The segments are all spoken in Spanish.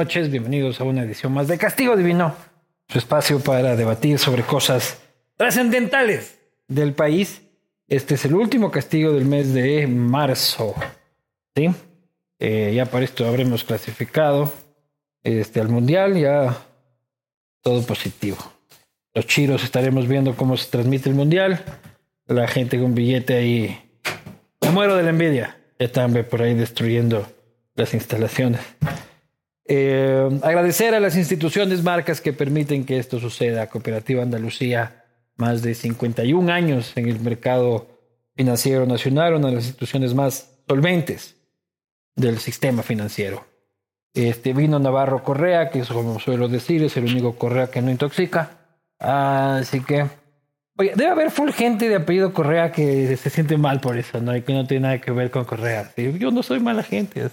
Noches, bienvenidos a una edición más de Castigo Divino, su espacio para debatir sobre cosas trascendentales del país. Este es el último castigo del mes de marzo. ¿Sí? Eh, ya para esto habremos clasificado este, al mundial, ya todo positivo. Los chiros estaremos viendo cómo se transmite el mundial. La gente con billete ahí. Me muero de la envidia. Están por ahí destruyendo las instalaciones. Eh, agradecer a las instituciones, marcas que permiten que esto suceda. Cooperativa Andalucía, más de 51 años en el mercado financiero nacional, una de las instituciones más solventes del sistema financiero. Este vino Navarro Correa, que es como suelo decir, es el único Correa que no intoxica. Así que, oye, debe haber full gente de apellido Correa que se siente mal por eso, ¿no? Y que no tiene nada que ver con Correa. Yo no soy mala gente.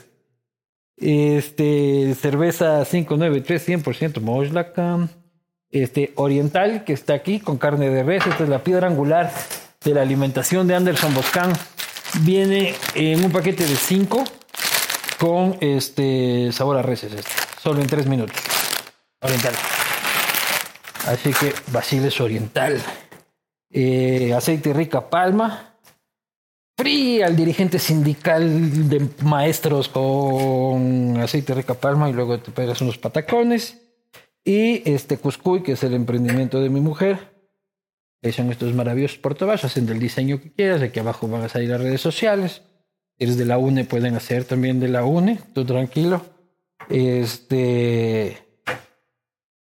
Este, cerveza 593, 100% Mojlaka. Este, oriental, que está aquí con carne de res. Esta es la piedra angular de la alimentación de Anderson Boscan. Viene en un paquete de 5 con este sabor a reses. Este, solo en 3 minutos. Oriental. Así que Basiles Oriental. Eh, aceite rica palma fría al dirigente sindical de maestros con aceite rica palma y luego te pegas unos patacones. Y este Cuscuy, que es el emprendimiento de mi mujer. Que son estos maravillosos portabajos, hacen del diseño que quieras. Aquí abajo van a salir las redes sociales. Si eres de la UNE, pueden hacer también de la UNE, tú tranquilo. Este.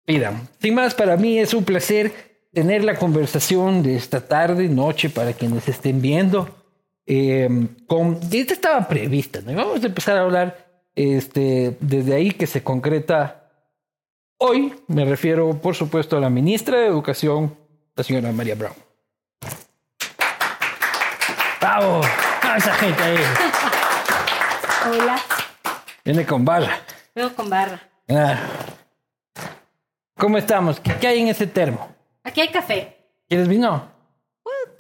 Pidan. Sin más, para mí es un placer tener la conversación de esta tarde, noche, para quienes estén viendo eh, con, esta estaba prevista, ¿no? vamos a empezar a hablar este, desde ahí que se concreta hoy. Me refiero, por supuesto, a la ministra de Educación, la señora María Brown. ¡Bravo! ¡Ah, esa gente ahí! Hola. Viene con barra. Vengo con barra. Ah. ¿Cómo estamos? ¿Qué, ¿Qué hay en ese termo? Aquí hay café. ¿Quieres vino?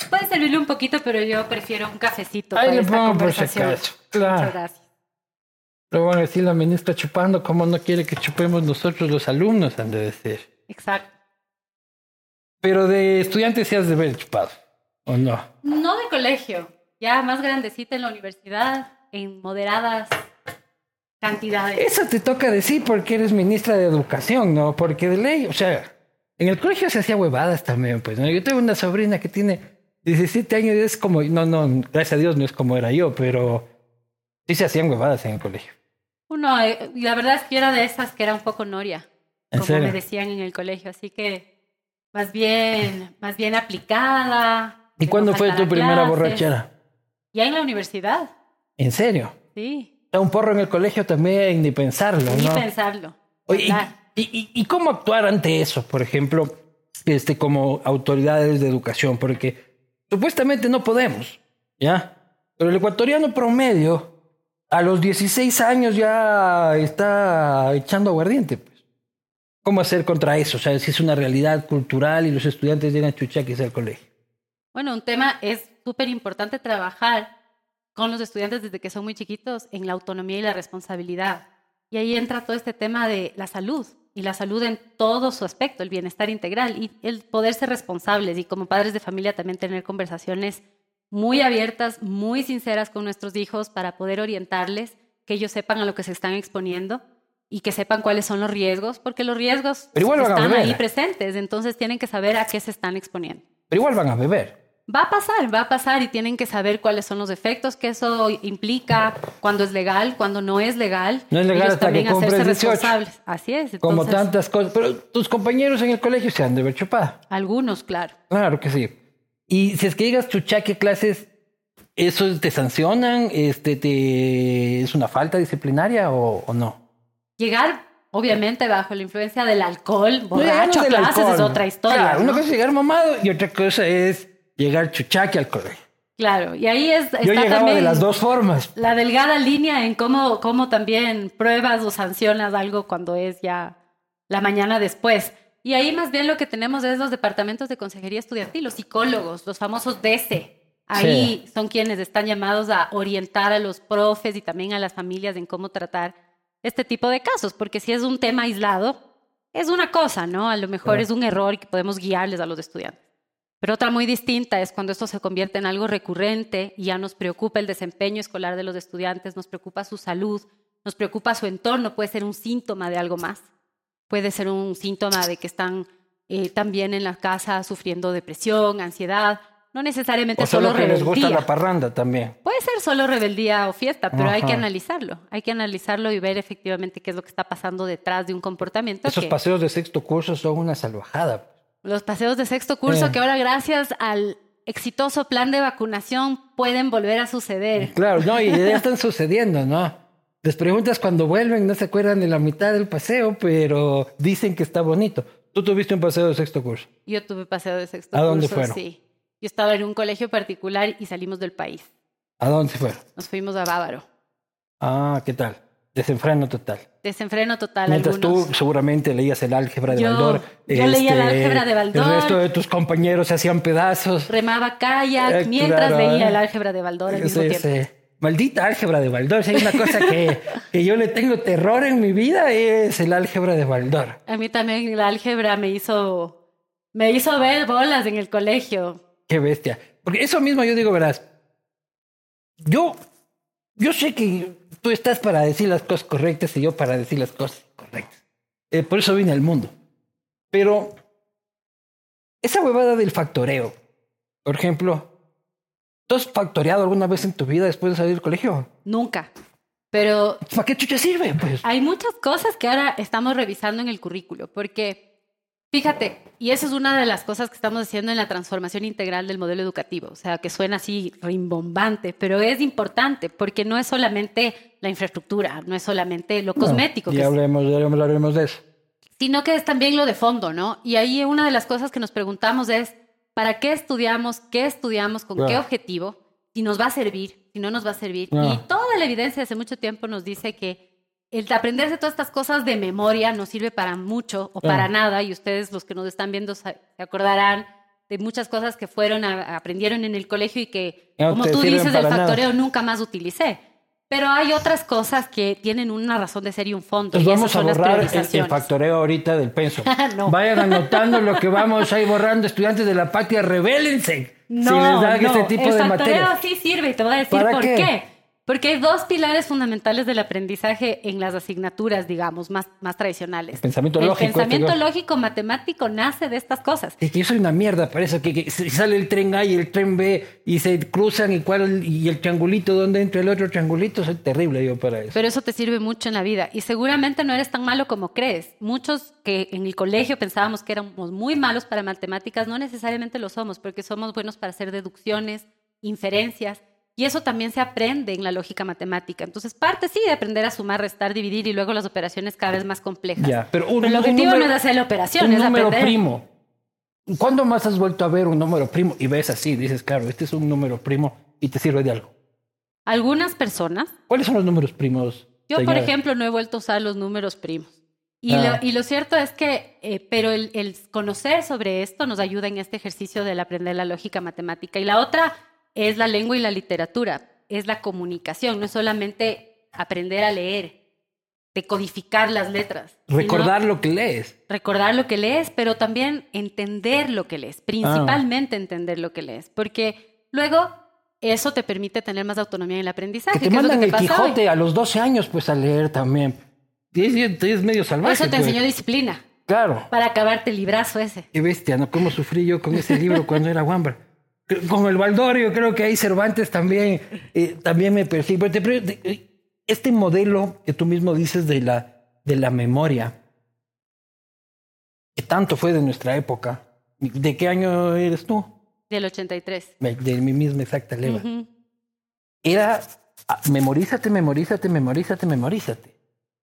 Puede servirle un poquito, pero yo prefiero un cafecito. Ahí para le esta pongo por si conversación. acaso. Claro. Muchas gracias. Pero bueno, decir la ministra chupando, ¿cómo no quiere que chupemos nosotros los alumnos? Han de decir. Exacto. Pero de estudiantes sí has de haber chupado, ¿o no? No de colegio, ya más grandecita en la universidad, en moderadas cantidades. Eso te toca decir porque eres ministra de Educación, ¿no? Porque de ley, o sea, en el colegio se hacía huevadas también, pues, ¿no? Yo tengo una sobrina que tiene 17 años es como, no, no, gracias a Dios no es como era yo, pero sí se hacían huevadas en el colegio. Uno, eh, la verdad es que yo era de esas que era un poco noria, ¿En como serio? me decían en el colegio, así que más bien, más bien aplicada. ¿Y cuándo fue tu primera clases. borrachera? Ya en la universidad, ¿En serio? sí, un porro en el colegio también, ni pensarlo, ni ¿no? pensarlo. Oye, ¿verdad? ¿y, y, y cómo actuar ante eso, por ejemplo, este, como autoridades de educación? Porque supuestamente no podemos, ¿ya? Pero el ecuatoriano promedio a los 16 años ya está echando aguardiente, pues. ¿Cómo hacer contra eso? O sea, si es una realidad cultural y los estudiantes llegan chuchaquis al colegio. Bueno, un tema es súper importante trabajar con los estudiantes desde que son muy chiquitos en la autonomía y la responsabilidad. Y ahí entra todo este tema de la salud y la salud en todo su aspecto, el bienestar integral y el poder ser responsables y como padres de familia también tener conversaciones muy abiertas, muy sinceras con nuestros hijos para poder orientarles, que ellos sepan a lo que se están exponiendo y que sepan cuáles son los riesgos, porque los riesgos Pero igual están ahí presentes, entonces tienen que saber a qué se están exponiendo. Pero igual van a beber. Va a pasar, va a pasar y tienen que saber cuáles son los efectos que eso implica, cuándo es legal, cuándo no es legal. No es legal Ellos hasta que también cumples hacerse 18. responsables. Así es. Como tantas cosas. Pero tus compañeros en el colegio se han de ver chupado. Algunos, claro. Claro que sí. Y si es que llegas chuchaque clases, ¿eso te sancionan? Este, te, ¿Es una falta disciplinaria o, o no? Llegar, obviamente, bajo la influencia del alcohol, No, no borracho del clases alcohol. es otra historia. Claro, ¿no? una cosa es llegar mamado y otra cosa es llegar chuchaque al colegio. Claro, y ahí es, Yo está llegaba también de las dos formas. la delgada línea en cómo, cómo también pruebas o sancionas algo cuando es ya la mañana después. Y ahí más bien lo que tenemos es los departamentos de consejería estudiantil, los psicólogos, los famosos DECE. Ahí son quienes están llamados a orientar a los profes y también a las familias en cómo tratar este tipo de casos, porque si es un tema aislado, es una cosa, ¿no? A lo mejor es un error y que podemos guiarles a los estudiantes. Pero otra muy distinta es cuando esto se convierte en algo recurrente y ya nos preocupa el desempeño escolar de los estudiantes, nos preocupa su salud, nos preocupa su entorno, puede ser un síntoma de algo más, puede ser un síntoma de que están eh, también en la casa sufriendo depresión, ansiedad, no necesariamente o solo, solo que rebeldía. les gusta la parranda también. Puede ser solo rebeldía o fiesta, pero hay que analizarlo. Hay que analizarlo y ver efectivamente qué es lo que está pasando detrás de un comportamiento. Esos que- paseos de sexto curso son una salvajada. Los paseos de sexto curso Eh. que ahora gracias al exitoso plan de vacunación pueden volver a suceder. Claro, no, y ya están sucediendo, ¿no? Les preguntas cuando vuelven, no se acuerdan de la mitad del paseo, pero dicen que está bonito. Tú tuviste un paseo de sexto curso. Yo tuve paseo de sexto ¿A curso, dónde fueron? sí. Yo estaba en un colegio particular y salimos del país. ¿A dónde fueron? Nos fuimos a Bávaro. Ah, ¿qué tal? Desenfreno total. Desenfreno total Mientras algunos. tú seguramente leías el álgebra de Yo- Baldor. este, yo leía el álgebra de Baldor. El resto de tus compañeros se hacían pedazos. remaba kayak Eh, mientras claro, veía eh. el álgebra de Baldor al mismo tiempo. sí. Maldita álgebra de Baldor. Si hay una cosa que, que yo le tengo terror en mi vida es el álgebra de Baldor. A mí también el álgebra me hizo, me hizo ver bolas en el colegio. Qué bestia. Porque eso mismo yo digo, verás. Yo, yo sé que tú estás para decir las cosas correctas y yo para decir las cosas correctas. Eh, por eso vine al mundo. Pero esa huevada del factoreo, por ejemplo, ¿tú has factoreado alguna vez en tu vida después de salir del colegio? Nunca. Pero ¿Para qué chucha sirve? Pues hay muchas cosas que ahora estamos revisando en el currículo, porque fíjate, y eso es una de las cosas que estamos haciendo en la transformación integral del modelo educativo, o sea, que suena así rimbombante, pero es importante porque no es solamente la infraestructura, no es solamente lo cosmético, No, que hablemos, ya hablaremos de eso. sino que es también lo de fondo, ¿no? Y ahí una de las cosas que nos preguntamos es, ¿para qué estudiamos? ¿Qué estudiamos? ¿Con qué objetivo? Si nos va a servir, si no nos va a servir. Y toda la evidencia hace mucho tiempo nos dice que el de aprenderse todas estas cosas de memoria no sirve para mucho o para Ah. nada. Y ustedes, los que nos están viendo, se acordarán de muchas cosas que fueron, a- aprendieron en el colegio y que, No como tú dices, el para nada. factoreo nunca más utilicé. Pero hay otras cosas que tienen una razón de ser y un fondo. Entonces y vamos esas a borrar el, el factoreo ahorita del penso. No. Vayan anotando lo que vamos a ir borrando. Estudiantes de la patria, rebélense. No, si les dan no. este tipo el de factoreo materias. sí sirve y te voy a decir ¿Para por qué? qué? Porque hay dos pilares fundamentales del aprendizaje en las asignaturas, digamos, más, más tradicionales. El pensamiento el lógico, pensamiento este, lógico matemático nace de estas cosas. Es que yo soy una mierda para eso, que, que sale el tren A y el tren B y se cruzan y cuál y el triangulito donde entra el otro triangulito, soy terrible yo para eso. Pero eso te sirve mucho en la vida y seguramente no eres tan malo como crees. Muchos que en el colegio pensábamos que éramos muy malos para matemáticas, no necesariamente lo somos, porque somos buenos para hacer deducciones, inferencias, y eso también se aprende en la lógica matemática. Entonces, parte sí de aprender a sumar, restar, dividir y luego las operaciones cada vez más complejas. Ya, pero, un, Pero el objetivo número- no es hacer la operación, un es número aprender. primo. ¿Cuándo más has vuelto a ver un número primo y ves así? Dices, claro, este es un número primo y te sirve de algo. Algunas personas ¿Cuáles son los números primos? Yo, por ejemplo, no he vuelto a usar los números primos. Y, Ah. lo, y lo cierto es que, eh, pero el, el conocer sobre esto nos ayuda en este ejercicio del aprender la lógica matemática. Y la otra es la lengua y la literatura, es la comunicación, no es solamente aprender a leer, decodificar las letras. Recordar lo que lees. recordar lo que lees, pero también entender lo que lees, principalmente entender lo que lees, porque luego eso te permite tener más autonomía en el aprendizaje. Que te mandan que el hoy. Quijote a los 12 años, pues a leer también. Es, es medio salvaje. Eso te pues. enseñó disciplina Claro. para acabarte el librazo ese. Qué bestia, ¿no? ¿Cómo sufrí yo con ese libro cuando era Wambar? Con el Baldorio, creo que ahí Cervantes también, eh, también me pre- te- este modelo que tú mismo dices de la, de la memoria, que tanto fue de nuestra época. ¿De qué año eres tú? Del 83. De mi misma exacta leva. Ujú. Era ah, memorízate, memorízate, memorízate, memorízate.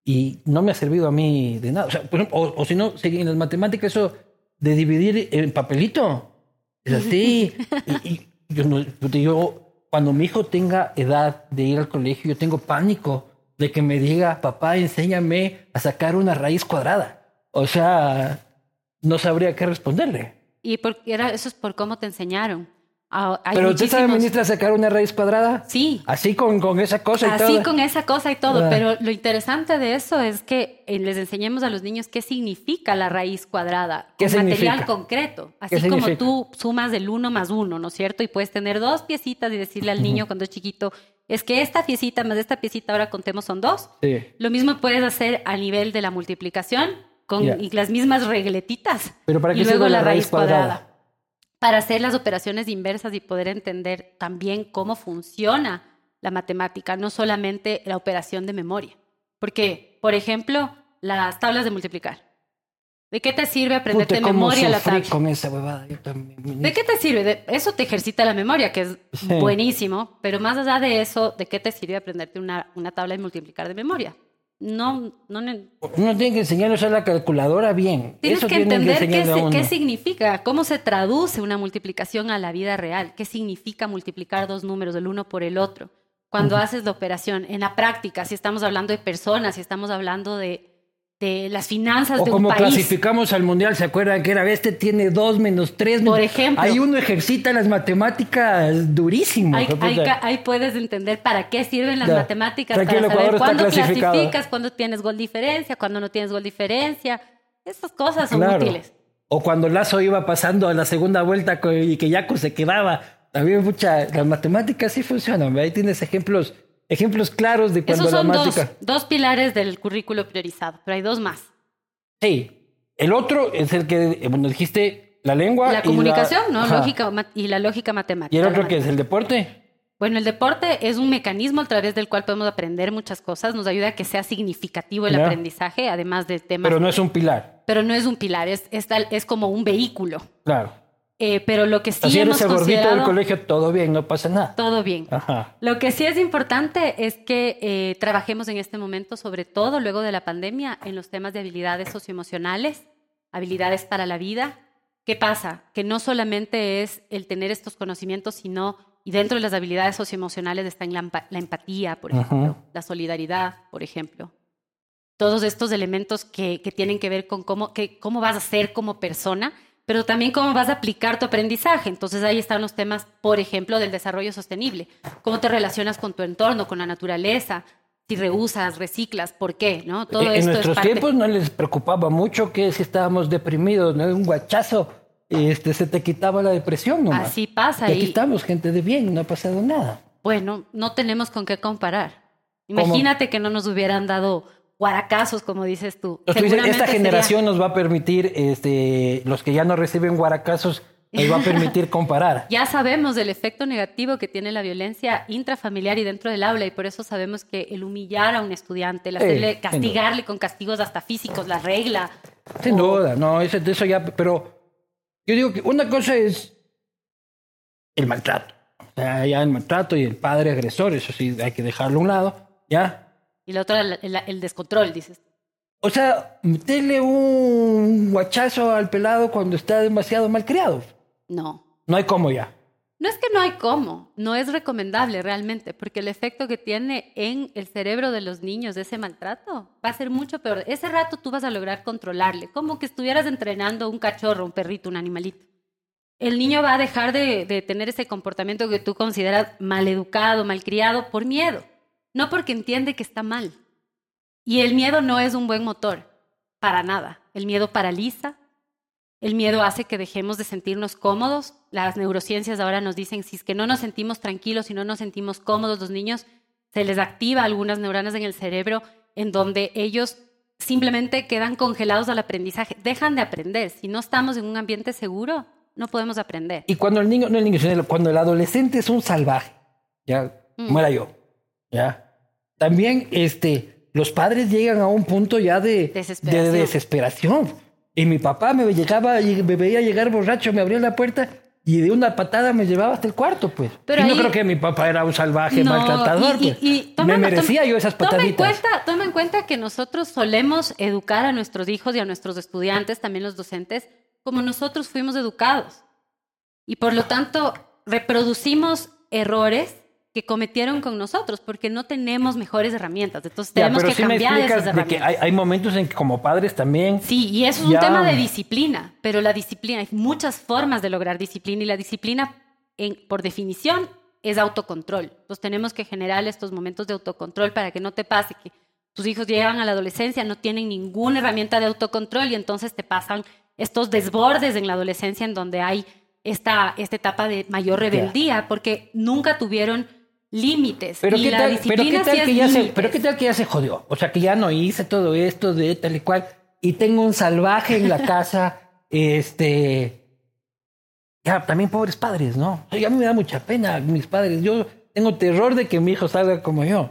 Y no me ha servido a mí de nada. O, sea, por ejemplo, o, o si no, en las matemáticas eso de dividir en papelito. Es así. y, y yo, no- yo, cuando mi hijo tenga edad de ir al colegio, yo tengo pánico de que me diga, papá, enséñame a sacar una raíz cuadrada. O sea, no sabría qué responderle. Y porque era, eso es por cómo te enseñaron. Ah, hay Pero usted sabe, muchísimos- ministra, sacar una raíz cuadrada. Sí, Así con, con esa cosa y así todo. con esa cosa y todo. Ah. Pero lo interesante de eso es que eh, les enseñemos a los niños qué significa la raíz cuadrada. ¿Qué con material concreto. ¿Qué Así como significa? tú sumas del uno más uno, ¿no es cierto? Y puedes tener dos piecitas y decirle al niño cuando es chiquito, es que esta piecita más esta piecita ahora contemos son dos. Sí. Lo mismo puedes hacer a nivel de la multiplicación con y las mismas regletitas. Pero ¿para qué y luego la la raíz raíz cuadrada. cuadrada? Para hacer las operaciones inversas y poder entender también cómo funciona la matemática, no solamente la operación de memoria. Porque, por ejemplo, las tablas de multiplicar. ¿De qué te sirve aprenderte Puta, cómo memoria la tabla? con esa huevada. Yo también, ¿De qué te sirve? De- eso te ejercita la memoria, que es Sí. buenísimo, pero más allá de eso, ¿de qué te sirve aprenderte una, una tabla de multiplicar de memoria? No, no, ne- Uno tiene que enseñarle a usar la calculadora bien. Tienes Eso que entender se- qué significa, cómo se traduce una multiplicación a la vida real, qué significa multiplicar dos números, el uno por el otro. Cuando haces la operación, en la práctica, si estamos hablando de personas, si estamos hablando de, de las finanzas O de un como país. clasificamos al mundial, ¿se acuerdan que era este tiene dos menos tres? Por ejemplo. Ahí uno ejercita las matemáticas durísimo. De ahí puedes entender para qué sirven las Ya. matemáticas, Tranquilo, para saber cuándo clasificas, cuándo tienes gol diferencia, cuándo no tienes gol diferencia. Estas cosas son Claro. útiles. O cuando Lazo iba pasando a la segunda vuelta y que Yaco se quedaba. También, mucha, las matemáticas sí funcionan. Ahí tienes ejemplos, ejemplos claros de cuando Esos la son dos, dos pilares del currículo priorizado, pero hay dos más. Sí. El otro es el que, eh, bueno, dijiste la lengua. La y comunicación, ¿no? Ajá. Lógica y la lógica matemática. ¿Y el la otro que es el deporte? Bueno, el deporte es un mecanismo a través del cual podemos aprender muchas cosas. Nos ayuda a que sea significativo el Ya. aprendizaje, además de temas. Pero no es un pilar. pero no es un pilar, es, es, tal- es como un vehículo. Claro. Eh, pero lo que sí Así eres hemos el gordito del colegio, todo bien, no pasa nada. Todo bien. Ajá. Lo que sí es importante es que eh, trabajemos en este momento, sobre todo luego de la pandemia, en los temas de habilidades socioemocionales, habilidades para la vida. ¿Qué pasa? Que no solamente es el tener estos conocimientos, sino, y dentro de las habilidades socioemocionales está en la, la empatía, por ejemplo, la solidaridad, por ejemplo. Todos estos elementos que, que tienen que ver con cómo, que, cómo vas a ser como persona, pero también cómo vas a aplicar tu aprendizaje. Entonces ahí están los temas, por ejemplo, del desarrollo sostenible. Cómo te relacionas con tu entorno, con la naturaleza, si reusas, reciclas, ¿por qué? ¿no? Todo en esto es nuestros parte... tiempos no les preocupaba mucho que si estábamos deprimidos, ¿no? Un guachazo, este, se te quitaba la depresión nomás. Así pasa. Y aquí y- estamos, gente de bien, no ha pasado nada. Bueno, no tenemos con qué comparar. Imagínate que no nos hubieran dado guaracazos, como dices tú. Dices, esta sería- generación nos va a permitir, este, los que ya no reciben guaracazos, nos va a permitir comparar. Ya sabemos del efecto negativo que tiene la violencia intrafamiliar y dentro del aula y por eso sabemos que el humillar a un estudiante, el hacerle, castigarle con castigos hasta físicos, la regla. Sin o- duda, no, eso, de eso ya, pero yo digo que una cosa es el maltrato. O sea, ya el maltrato y el padre agresor, eso sí, hay que dejarlo a un lado, ¿ya? Y la otra, el, el- el descontrol, dices. O sea, meterle un guachazo al pelado cuando está demasiado mal criado. No. No hay cómo ya. No es que no hay cómo, no es recomendable realmente, porque el efecto que tiene en el cerebro de los niños ese maltrato va a ser mucho peor. Ese rato tú vas a lograr controlarle, como que estuvieras entrenando un cachorro, un perrito, un animalito. El niño va a dejar de, de tener ese comportamiento que tú consideras maleducado, malcriado, por miedo, no porque entiende que está mal. Y el miedo no es un buen motor, para nada. El miedo paraliza, el miedo hace que dejemos de sentirnos cómodos. Las neurociencias ahora nos dicen si es que no nos sentimos tranquilos, si no nos sentimos cómodos, los niños se les activa algunas neuronas en el cerebro en donde ellos simplemente quedan congelados al aprendizaje, dejan de aprender. Si no estamos en un ambiente seguro, no podemos aprender. Y cuando el niño, no el niño, cuando el adolescente es un salvaje, ya, Mm. como era yo, ya. También, este, los padres llegan a un punto ya de Desesperación. de desesperación. Y mi papá me llegaba, y me veía llegar borracho, me abría la puerta y de una patada me llevaba hasta el cuarto, pues. Pero y no ahí- creo que mi papá era un salvaje No, maltratador, y- y- pues. toma- me merecía toma- yo esas Toma en, pataditas. cuenta, toma en cuenta que nosotros solemos educar a nuestros hijos y a nuestros estudiantes, también los docentes, como nosotros fuimos educados. Y por lo tanto, reproducimos errores que cometieron con nosotros porque no tenemos mejores herramientas. Entonces Ya, tenemos que sí me cambiar esas explicas de que herramientas. hay, hay momentos en que como padres también Sí, y eso es Ya. un tema de disciplina, pero la disciplina, hay muchas formas de lograr disciplina y la disciplina en, por definición, es autocontrol. Entonces tenemos que generar estos momentos de autocontrol para que no te pase que tus hijos llegan a la adolescencia, no tienen ninguna herramienta de autocontrol y entonces te pasan estos desbordes en la adolescencia en donde hay esta, esta etapa de mayor rebeldía, porque nunca tuvieron límites. Pero y qué la tal, pero qué tal sí que ya se, pero qué tal que ya se jodió. O sea que ya no hice todo esto de tal y cual. Y tengo un salvaje en la casa. este. Ya, también pobres padres, ¿no? O sea, a mí me da mucha pena mis padres. Yo tengo terror de que mi hijo salga como yo.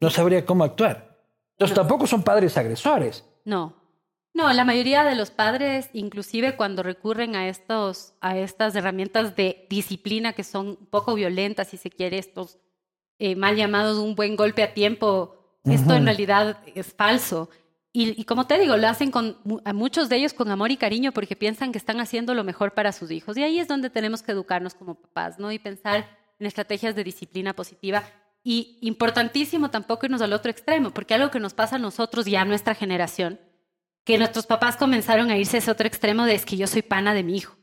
No sabría cómo actuar. Entonces tampoco son padres agresores. No. No, la mayoría de los padres, inclusive cuando recurren a, estos, a estas herramientas de disciplina que son un poco violentas, si se quiere, estos eh, mal llamados un buen golpe a tiempo, esto en realidad es falso. Y, y como te digo, lo hacen con a muchos de ellos con amor y cariño porque piensan que están haciendo lo mejor para sus hijos. Y ahí es donde tenemos que educarnos como papás, ¿no? Y pensar en estrategias de disciplina positiva. Y importantísimo tampoco irnos al otro extremo, porque algo que nos pasa a nosotros ya a nuestra generación, que nuestros papás comenzaron a irse a ese otro extremo de es que yo soy pana de mi hijo.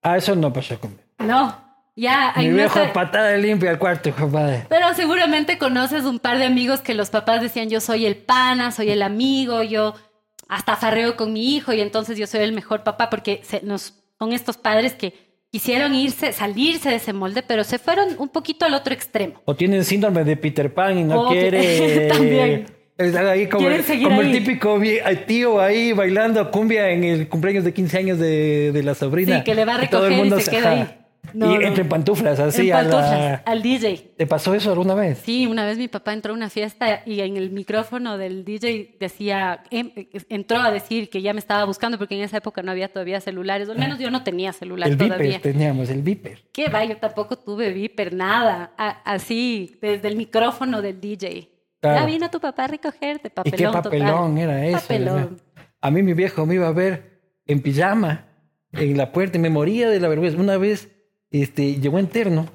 Ah, eso no pasó conmigo. No, ya Mi viejo nuestra- patada limpia al cuarto, compadre. Pero seguramente conoces un par de amigos que los papás decían yo soy el pana, soy el amigo, yo hasta farreo con mi hijo y entonces yo soy el mejor papá porque se- nos, son estos padres que quisieron irse, salirse de ese molde, pero se fueron un poquito al otro extremo. O tienen síndrome de Peter Pan y no O que- quiere. También. Ahí como, Quieren seguir como el típico tío ahí bailando cumbia en el cumpleaños de 15 años de, de la sobrina. Sí, que le va a Y todo el recoger y mundo se queda ajá. ahí. No, y no. entre pantuflas, así en a pantuflas, la... al DJ. ¿Te pasó eso alguna vez? Sí, una vez mi papá entró a una fiesta y en el micrófono del DJ decía, em- entró a decir que ya me estaba buscando porque en esa época no había todavía celulares, o al menos yo no tenía celular el todavía. Viper, teníamos el Viper. ¿Qué va? Yo tampoco tuve Viper, nada. A- así, desde el micrófono del DJ. Claro. Ya vino tu papá a recogerte, ¿Y papelón. qué total. papelón era eso? Papelón. A mí mi viejo me iba a ver en pijama en la puerta y me moría de la vergüenza. Una vez este, llegó en terno,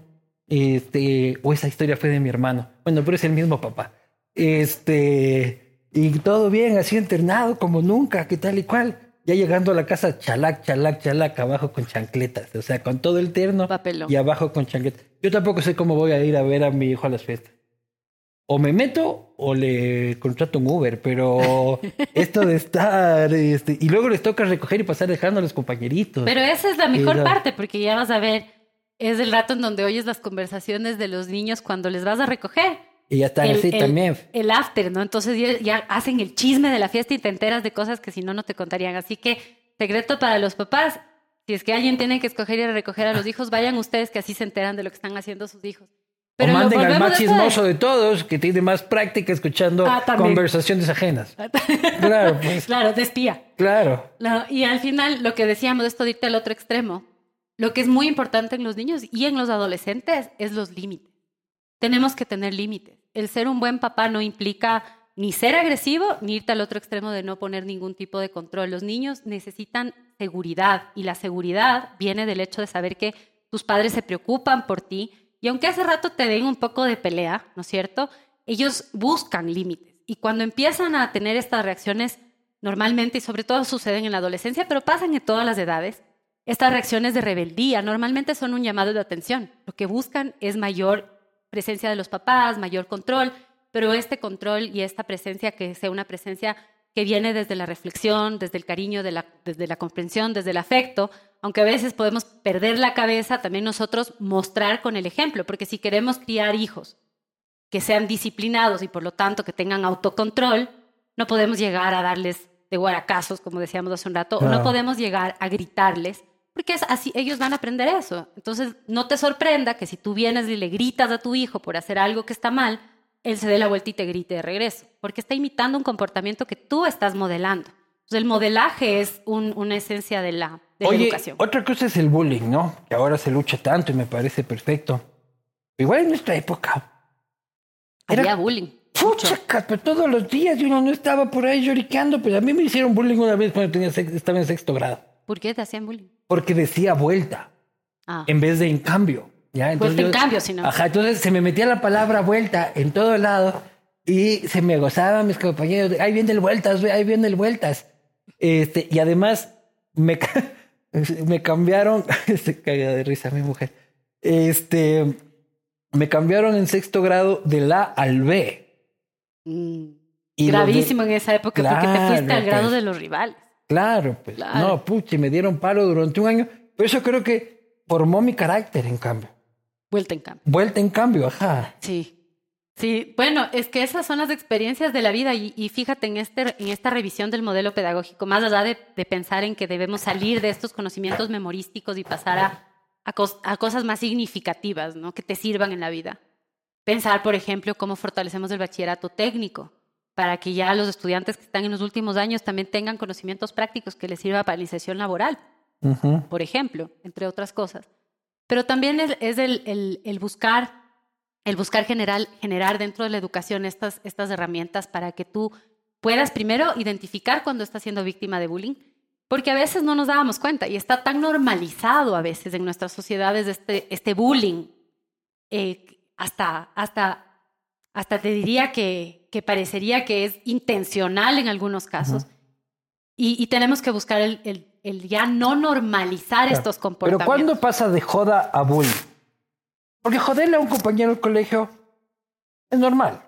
este, o esa historia fue de mi hermano. Bueno, pero es el mismo papá. Este, y todo bien, así internado como nunca, que tal y cual. Ya llegando a la casa, chalac, chalac, chalac, abajo con chancletas. O sea, con todo el terno Papelón. y abajo con chancletas. Yo tampoco sé cómo voy a ir a ver a mi hijo a las fiestas. O me meto o le contrato un Uber, pero esto de estar, este, y luego les toca recoger y pasar dejando a los compañeritos. Pero esa es la mejor Era- parte, porque ya vas a ver, es el rato en donde oyes las conversaciones de los niños cuando les vas a recoger. y ya están el, así el- también. el after, ¿no? Entonces ya, ya hacen el chisme de la fiesta y te enteras de cosas que si no, no te contarían. Así que, secreto para los papás, si es que alguien tiene que escoger y recoger a los hijos, vayan ustedes que así se enteran de lo que están haciendo sus hijos. o lo manden al más chismoso de todos, que tiene más práctica escuchando Ah, conversaciones ajenas. Claro, pues, Claro, de espía. claro. No, y al final, lo que decíamos de esto de irte al otro extremo, lo que es muy importante en los niños y en los adolescentes es los límites. Tenemos que tener límites. El ser un buen papá no implica ni ser agresivo ni irte al otro extremo de no poner ningún tipo de control. Los niños necesitan seguridad y la seguridad viene del hecho de saber que tus padres se preocupan por ti y aunque hace rato te den un poco de pelea, ¿no es cierto? Ellos buscan límites y cuando empiezan a tener estas reacciones normalmente y sobre todo suceden en la adolescencia, pero pasan en todas las edades. Estas reacciones de rebeldía normalmente son un llamado de atención. Lo que buscan es mayor presencia de los papás, mayor control, pero este control y esta presencia que sea una presencia que viene desde la reflexión, desde el cariño, de la- desde la comprensión, desde el afecto, aunque a veces podemos perder la cabeza, también nosotros mostrar con el ejemplo, porque si queremos criar hijos que sean disciplinados y por lo tanto que tengan autocontrol, no podemos llegar a darles de guaracazos, como decíamos hace un rato, o no podemos llegar a gritarles, porque es así, ellos van a aprender eso. Entonces, no te sorprenda que si tú vienes y le gritas a tu hijo por hacer algo que está mal, él se dé la vuelta y te grite de regreso, porque está imitando un comportamiento que tú estás modelando. Entonces, el modelaje es un- una esencia de la, de la Oye, educación. otra cosa es el bullying, ¿no? Que ahora se lucha tanto y me parece perfecto. Igual en nuestra época. era- Había bullying. Pucha, pero todos los días y uno no estaba por ahí lloriqueando. Pues a mí me hicieron bullying una vez cuando tenía sex- estaba en sexto grado. ¿Por qué te hacían bullying? Porque decía vuelta Ah, en vez de en cambio. ¿ya? Vuelta en cambio, si no. Ajá, entonces se me metía la palabra vuelta en todo lado y se me gozaban mis compañeros. de, Ahí viene el vueltas, ahí viene el vueltas. Este, y además me, me cambiaron, se caía de risa mi mujer. Este, me cambiaron en sexto grado de la al B. Mm, gravísimo en esa época porque te fuiste al grado pues. de los rivales. Claro, pues. No, puchi, me dieron palo durante un año. Pero eso creo que formó mi carácter, en cambio. Vuelta en cambio. Vuelta en cambio, ajá. Sí. Sí, bueno, es que esas son las experiencias de la vida y, fíjate en, este, en esta revisión del modelo pedagógico, más allá de, de, pensar en que debemos salir de estos conocimientos memorísticos y pasar a, a, cosas más significativas, ¿no? Que te sirvan en la vida. Pensar, por ejemplo, cómo fortalecemos el bachillerato técnico para que ya los estudiantes que están en los últimos años también tengan conocimientos prácticos que les sirva para la inserción laboral, por ejemplo, entre otras cosas. Pero también es, el, el, el buscar el buscar general, generar dentro de la educación estas, estas herramientas para que tú puedas primero identificar cuando estás siendo víctima de bullying, porque a veces no nos dábamos cuenta y está tan normalizado a veces en nuestras sociedades este, este bullying, eh, hasta, hasta, hasta te diría que, que, parecería que es intencional en algunos casos. y, tenemos que buscar el, el, el ya no normalizar estos comportamientos. Pero ¿cuándo pasa de joda a bullying? Porque joderle a un compañero del colegio es normal.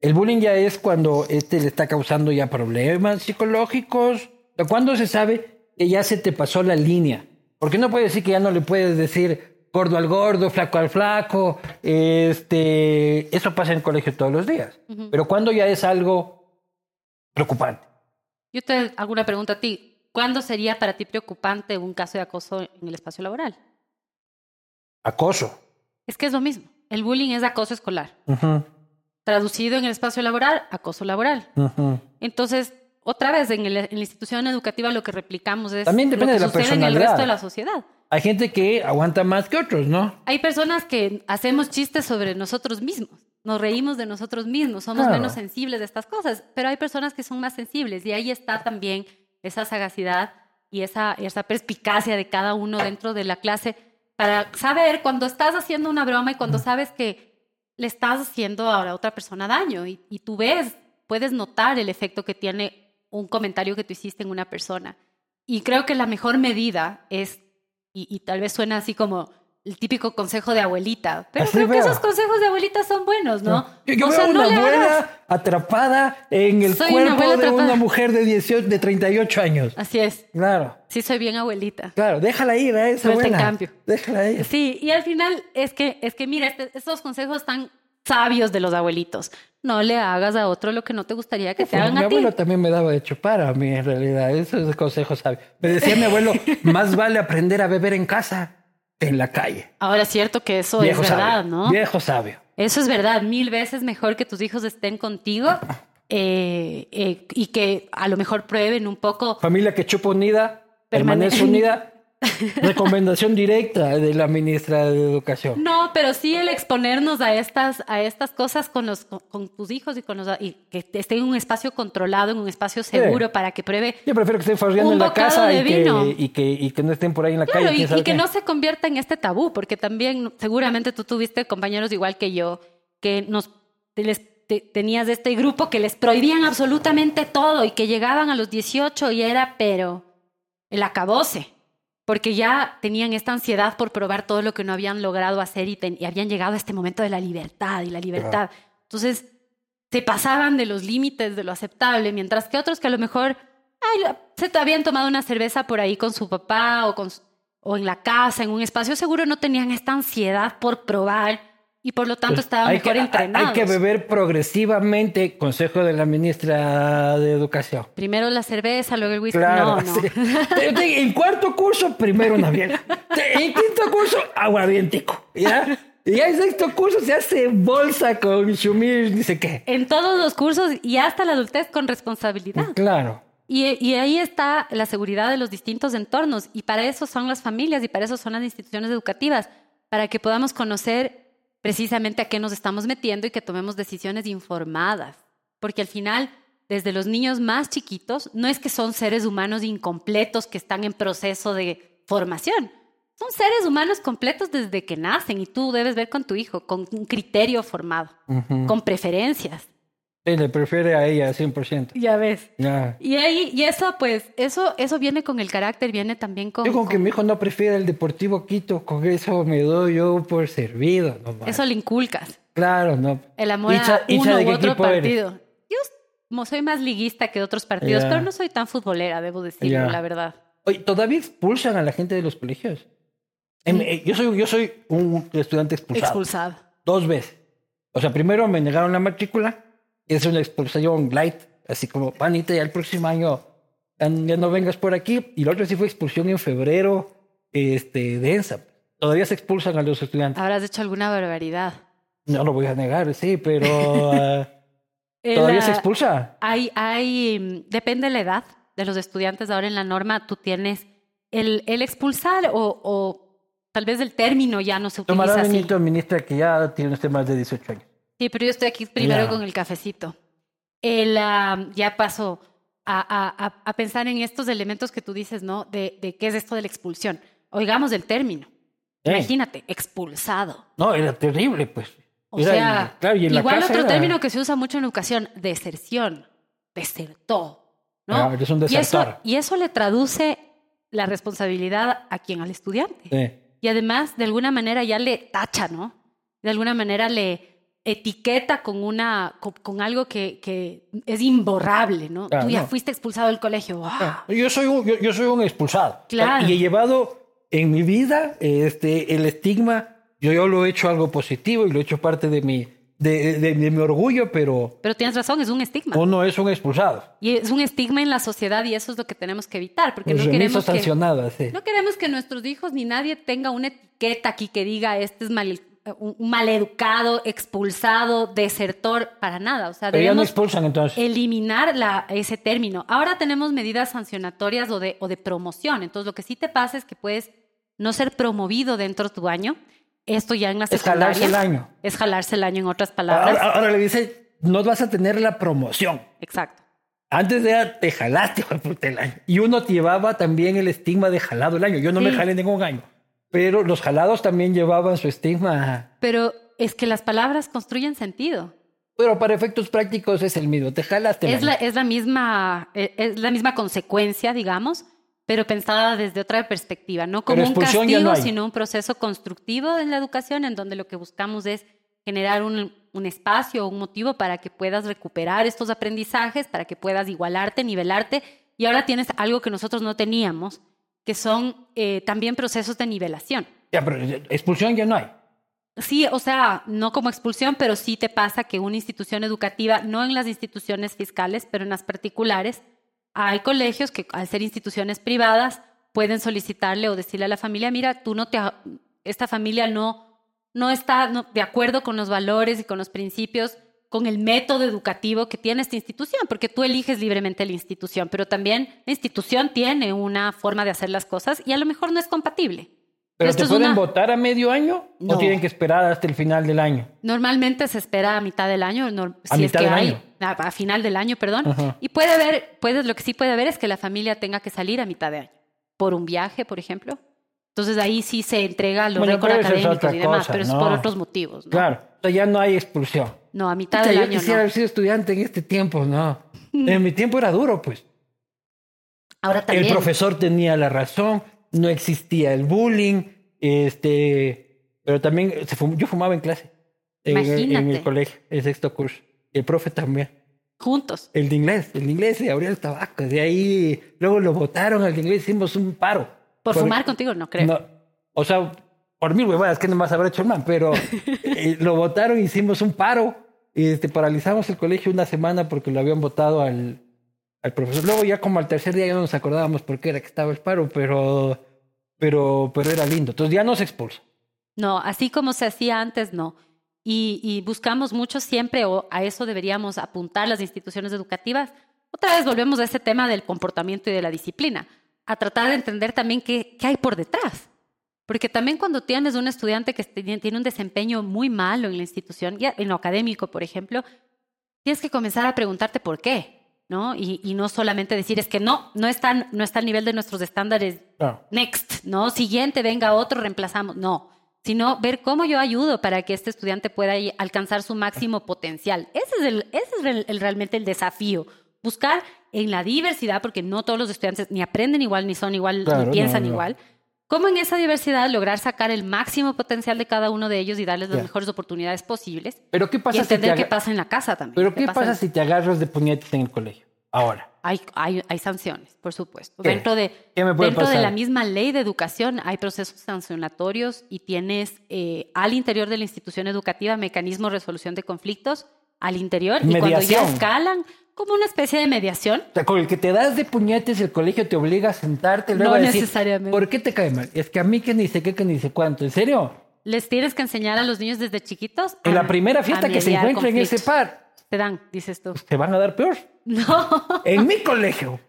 El bullying ya es cuando este le está causando ya problemas psicológicos. ¿Cuándo se sabe que ya se te pasó la línea? Porque no puedes decir que ya no le puedes decir gordo al gordo, flaco al flaco. Este, eso pasa en el colegio todos los días. Pero ¿cuándo ya es algo preocupante? Yo te hago una pregunta a ti. ¿Cuándo sería para ti preocupante un caso de acoso en el espacio laboral? Acoso. Es que es lo mismo. El bullying es acoso escolar. Traducido en el espacio laboral, acoso laboral. Entonces, otra vez, en, la institución educativa lo que replicamos es También depende lo que de la sucede en el resto de la sociedad. Hay gente que aguanta más que otros, ¿no? Hay personas que hacemos chistes sobre nosotros mismos. Nos reímos de nosotros mismos, somos menos sensibles de estas cosas, pero hay personas que son más sensibles y ahí está también esa sagacidad y esa, esa perspicacia de cada uno dentro de la clase para saber cuando estás haciendo una broma y cuando sabes que le estás haciendo a la otra persona daño y, tú ves, puedes notar el efecto que tiene un comentario que tú hiciste en una persona. Y creo que la mejor medida es, y tal vez suena así como el típico consejo de abuelita. Pero creo que esos consejos de abuelita son buenos, ¿no? Yo, veo una abuela atrapada en el cuerpo de una mujer de 18, de 38 años. Así es. Claro. Sí, soy bien abuelita. Claro, déjala ir a esa abuela. en cambio. Déjala ir. Sí, y al final es que, es que mira, este, estos consejos tan sabios de los abuelitos. No le hagas a otro lo que no te gustaría que te hagan mi a ti. Mi abuelo también me daba de chupar a mí, en realidad. Esos consejos sabios. Me decía mi abuelo, más vale aprender a beber en casa en la calle. Ahora es cierto que eso es verdad, ¿no? Viejo sabio. Eso es verdad, mil veces mejor que tus hijos estén contigo eh, eh, y que a lo mejor prueben un poco. Familia que chupa unida, permanece unida Recomendación directa de la ministra de Educación. No, pero sí el exponernos a estas, a estas cosas con, los, con, tus hijos y, con los, y que esté en un espacio controlado, en un espacio seguro para que pruebe. Yo prefiero que estén farreando en la casa y que, y, que, y que, no estén por ahí en la calle. Y, y que no se convierta en este tabú, porque también seguramente tú tuviste compañeros igual que yo que nos les, tenías este grupo que les prohibían absolutamente todo y que llegaban a los 18 y era, pero el acabose porque ya tenían esta ansiedad por probar todo lo que no habían logrado hacer y, habían llegado a este momento de la libertad y la libertad. Entonces, se pasaban de los límites de lo aceptable, mientras que otros que a lo mejor se habían tomado una cerveza por ahí con su papá o, con, o en la casa, en un espacio seguro, no tenían esta ansiedad por probar y por lo tanto pues estaban mejor entrenados. Hay que beber progresivamente, consejo de la ministra de Educación. Primero la cerveza, luego el whisky. no, no. En cuarto curso, primero una vieja. En quinto curso, aguardientico. ¿Ya? Y en sexto curso se hace bolsa con shumir, dice qué. En todos los cursos y hasta la adultez con responsabilidad. Claro. Y, y, ahí está la seguridad de los distintos entornos. Y para eso son las familias y para eso son las instituciones educativas, para que podamos conocer precisamente a qué nos estamos metiendo y que tomemos decisiones informadas. Porque al final, desde los niños más chiquitos, no es que son seres humanos incompletos que están en proceso de formación. Son seres humanos completos desde que nacen y tú debes ver con tu hijo, con un criterio formado, con preferencias. Sí, le prefiere a ella 100%. Ya ves. Y ahí, y eso, pues, eso, eso viene con el carácter, viene también con. Yo con que mi hijo no prefiere el Deportivo Quito, con eso me doy yo por servido. No, Eso le inculcas. Claro, no. El amor a uno de u otro equipo eres. partido. Yo soy más liguista que otros partidos, pero no soy tan futbolera, debo decirlo, la verdad. Oye, ¿todavía expulsan a la gente de los colegios? Em, eh, yo, soy, yo soy un estudiante expulsado. Expulsado. Dos veces. O sea, primero me negaron la matrícula. Es una expulsión light. Así como, panita, ya el próximo año ya, no vengas por aquí. Y la otra sí fue expulsión en febrero este, de ENSA. Todavía se expulsan a los estudiantes. Habrás hecho alguna barbaridad. No lo voy a negar, sí, pero El, todavía se expulsa. Hay, hay, mm, depende de la edad de los estudiantes. Ahora en la norma tú tienes el, el expulsar o, o tal vez el término ya no se utiliza Tomará. Benito, ministra, que ya tiene usted más de 18 años. Sí, pero yo estoy aquí primero con el cafecito. El, ya paso a, a- a- pensar en estos elementos que tú dices, ¿no? De, de qué es esto de la expulsión. Oigamos el término. Eh, Imagínate, expulsado. No, era terrible, pues. O Era- sea, claro, y en igual otro era- término que se usa mucho en educación, deserción, desertó, ¿no? Ah, eres un y, eso, y eso le traduce la responsabilidad a quien, al estudiante. Sí. Y además, de alguna manera ya le tacha, ¿no? De alguna manera le etiqueta con una con, con algo que, que es imborrable, ¿no? Ah, Tú ya no. fuiste expulsado del colegio. ¡ah! Ah, Yo soy un, yo, yo soy un expulsado. Claro. Y he llevado en mi vida este, el estigma. Yo, yo lo he hecho algo positivo y lo he hecho parte de mi, de, de- de mi orgullo, pero Pero tienes razón, es un estigma. uno es un expulsado. Y es un estigma en la sociedad y eso es lo que tenemos que evitar, porque Pues no queremos que, sí. no queremos que nuestros hijos ni nadie tenga una etiqueta aquí que diga este es mal, un un maleducado, expulsado, desertor, para nada. O sea, no expulsan entonces. eliminar la, ese término. Ahora tenemos medidas sancionatorias o de, o de promoción. Entonces, lo que sí te pasa es que puedes no ser promovido dentro de tu año. Esto ya en la Es jalarse secundaria. el año. Es jalarse el año, en otras palabras. Ahora, ahora le dice, no vas a tener la promoción. Exacto. Antes era, te jalaste el año. Y uno llevaba también el estigma de jalado el año. Yo no me jalé ningún año. Pero los jalados también llevaban su estigma. Pero es que las palabras construyen sentido. Pero para efectos prácticos es el mismo. Te jalaste el Es la, es la misma, eh, es la misma consecuencia, digamos, pero pensada desde otra perspectiva, no como un castigo, no sino un proceso constructivo en la educación, en donde lo que buscamos es generar un, un espacio o un motivo para que puedas recuperar estos aprendizajes, para que puedas igualarte, nivelarte. Y ahora tienes algo que nosotros no teníamos, que son eh, también procesos de nivelación. Ya, pero expulsión ya no hay. Sí, o sea, no como expulsión, pero sí te pasa que una institución educativa, no en las instituciones fiscales, pero en las particulares, hay colegios que al ser instituciones privadas pueden solicitarle o decirle a la familia, mira, tú no te, esta familia no, no está de acuerdo con los valores y con los principios, con el método educativo que tiene esta institución, porque tú eliges libremente la institución, pero también la institución tiene una forma de hacer las cosas y a lo mejor no es compatible. ¿Pero Esto te pueden una- votar a medio año No. o tienen que esperar hasta el final del año? Normalmente se espera a mitad del año, nor- A si es mitad que del hay, año. a, a final del año, perdón. Y puede haber, puede, lo que sí puede haber es que la familia tenga que salir a mitad de año, por un viaje, por ejemplo. Entonces ahí sí se entrega los Bueno, récords académicos y demás, cosa, pero es ¿no? por otros motivos. ¿no? Claro. O sea, ya no hay expulsión. No, a mitad Puta, del yo año quisiera no. haber sido estudiante en este tiempo, no. En mi tiempo era duro, pues. Ahora también. El profesor tenía la razón, no existía el bullying, este, pero también se fum- yo fumaba en clase, en, en Imagínate. el colegio, en sexto curso. El profe también. Juntos. El de inglés, el de inglés se abrió el tabaco. De ahí, luego lo votaron al de inglés, hicimos un paro. Por fumar contigo, no creo. No, o sea, por mil huevadas que no más habrá hecho el man, pero eh, lo votaron, hicimos un paro, y este, paralizamos el colegio una semana porque lo habían votado al, al profesor. Luego ya como al tercer día ya no nos acordábamos por qué era que estaba el paro, pero, pero, pero era lindo. Entonces ya nos expulsa. No, así como se hacía antes, no. Y, y buscamos mucho siempre, o a eso deberíamos apuntar las instituciones educativas. Otra vez volvemos a ese tema del comportamiento y de la disciplina, a tratar de entender también qué, qué hay por detrás. Porque también cuando tienes un estudiante que tiene un desempeño muy malo en la institución, ya en lo académico, por ejemplo, tienes que comenzar a preguntarte por qué, ¿no? Y, y no solamente decir, es que no, no está, no está al nivel de nuestros estándares Claro. next, ¿no? Siguiente, venga otro, reemplazamos. No, sino ver cómo yo ayudo para que este estudiante pueda alcanzar su máximo potencial. Ese es, el, ese es el, realmente el desafío, buscar en la diversidad, porque no todos los estudiantes ni aprenden igual, ni son igual, ni piensan igual. Cómo en esa diversidad lograr sacar el máximo potencial de cada uno de ellos y darles las mejores oportunidades posibles. Pero qué pasa y entender qué pasa en la casa también. Pero qué, pasa, si te agarras de puñetes en el colegio? Ahora. Hay, hay, hay sanciones, por supuesto. Dentro, de, dentro de la misma ley de educación hay procesos sancionatorios y tienes eh, al interior de la institución educativa mecanismos de resolución de conflictos al interior y cuando ya escalan como una especie de mediación. O sea, con el que te das de puñetes, el colegio te obliga a sentarte luego no a decir, necesariamente. ¿por qué te cae mal? Es que a mí que ni sé qué, que ni sé cuánto. ¿En serio? Les tienes que enseñar a los niños desde chiquitos. En la primera fiesta que se encuentren en ese par. Te dan, dices tú. Te van a dar peor. No. En mi colegio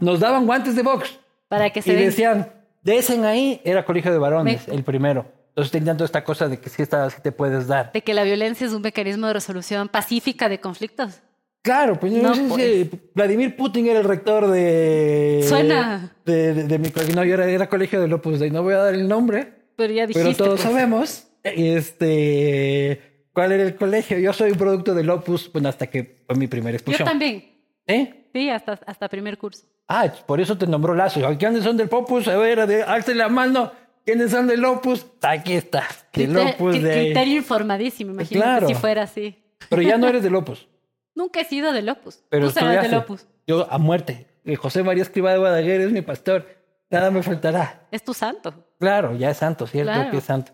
nos daban guantes de box. Para que se Y decían, desen ahí, era colegio de varones, el primero. Entonces tenían toda esta cosa de que sí, está, sí te puedes dar. De que la violencia es un mecanismo de resolución pacífica de conflictos. Claro, pues no, sé pues. Vladimir Putin era el rector de. Suena. De, mi colegio. No, yo era, colegio de Opus Dei. No voy a dar el nombre. Pero ya dijiste. Pero todos pues. sabemos. Este. ¿Cuál era el colegio? Yo soy un producto del Opus, bueno, hasta que fue mi primera expulsión. Yo también. ¿Eh? Sí, hasta, hasta primer curso. Ah, por eso te nombró Lazo. ¿Quiénes son del Opus? A ver, de, alce la mano. ¿Quiénes son del Opus? Aquí está. El Opus de... Criterio informadísimo, imagínate claro. si fuera así. Pero ya no eres del Opus. Nunca he sido del Opus. Pero Tú del Opus. Yo a muerte. José María Escriba de Badaguer es mi pastor. Nada me faltará. Es tu santo. Claro, ya es santo, cierto que es santo.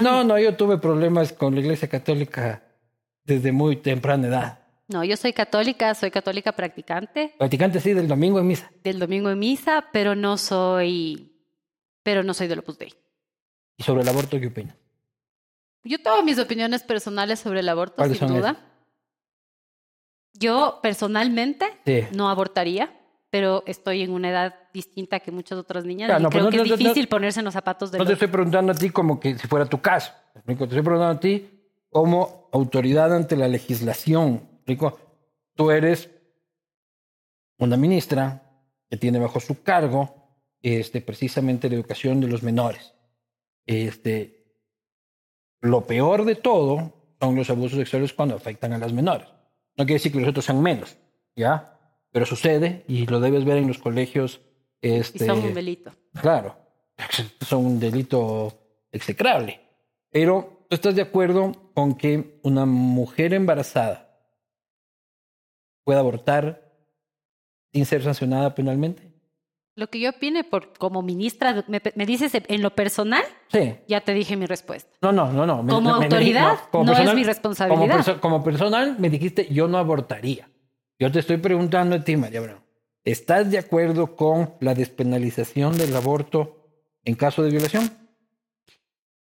No, no, yo tuve problemas con la Iglesia Católica desde muy temprana edad. No, yo soy católica, soy católica practicante. Practicante, sí, del domingo en misa. Del domingo en misa, pero no soy, pero no soy del Opus Dei. ¿Y sobre el aborto qué opinas? Yo tengo mis opiniones personales sobre el aborto, sin duda. Yo personalmente no abortaría, pero estoy en una edad distinta que muchas otras niñas. y creo que es difícil ponerse en los zapatos de No te estoy preguntando a ti como que si fuera tu caso. Te estoy preguntando a ti como autoridad ante la legislación. Rico, tú eres una ministra que tiene bajo su cargo este, precisamente la educación de los menores. Este, lo peor de todo son los abusos sexuales cuando afectan a las menores. No quiere decir que los otros sean menos, ¿ya? Pero sucede y lo debes ver en los colegios. Este, y son un delito. Claro, son un delito execrable. Pero, ¿tú estás de acuerdo con que una mujer embarazada pueda abortar sin ser sancionada penalmente? Lo que yo opine por, como ministra, me, dices en lo personal, sí. ya te dije mi respuesta. No, no, no, no. Como autoridad, no, es mi responsabilidad. Como, como, personal, me dijiste, yo no abortaría. Yo te estoy preguntando a ti, María Brown, ¿estás de acuerdo con la despenalización del aborto en caso de violación?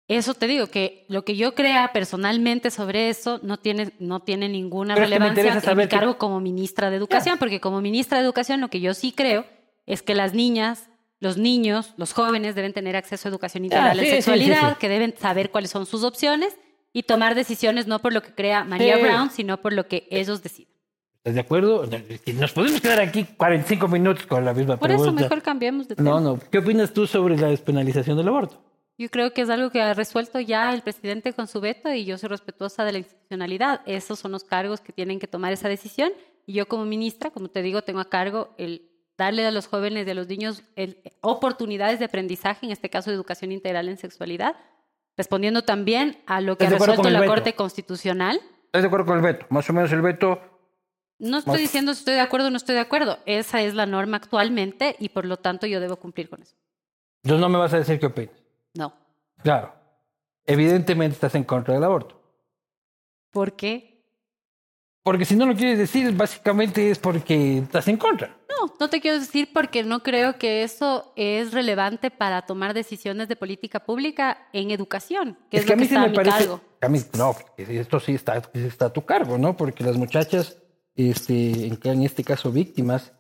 Eso te digo, que lo que yo crea personalmente sobre eso no tiene, no tiene ninguna relevancia en mi cargo como ministra de Educación, porque como ministra de Educación lo que yo sí creo es que las niñas, los niños, los jóvenes deben tener acceso a educación ah, integral en sexualidad, que deben saber cuáles son sus opciones y tomar decisiones no por lo que crea María Brown, sino por lo que ellos deciden. ¿Estás de acuerdo? Nos podemos quedar aquí 45 minutos con la misma pregunta. Por eso mejor cambiemos de tema. No, no. ¿Qué opinas tú sobre la despenalización del aborto? Yo creo que es algo que ha resuelto ya el presidente con su veto y yo soy respetuosa de la institucionalidad. Esos son los cargos que tienen que tomar esa decisión. Y yo como ministra, como te digo, tengo a cargo el darle a los jóvenes y a los niños oportunidades de aprendizaje, en este caso de educación integral en sexualidad, respondiendo también a lo que ha resuelto la Corte Constitucional. ¿Estás de acuerdo con el veto? Más o menos el veto... No estoy diciendo si estoy de acuerdo o no estoy de acuerdo. Esa es la norma actualmente y por lo tanto yo debo cumplir con eso. Entonces no me vas a decir qué opinas. No. Claro. Evidentemente estás en contra del aborto. ¿Por qué? Porque si no lo quieres decir, básicamente es porque estás en contra. No, no te quiero decir porque no creo que eso es relevante para tomar decisiones de política pública en educación, que es, que lo a mí que sí me parece, A mí, no, esto sí está, está a tu cargo, ¿no? Porque las muchachas, este, en este caso víctimas,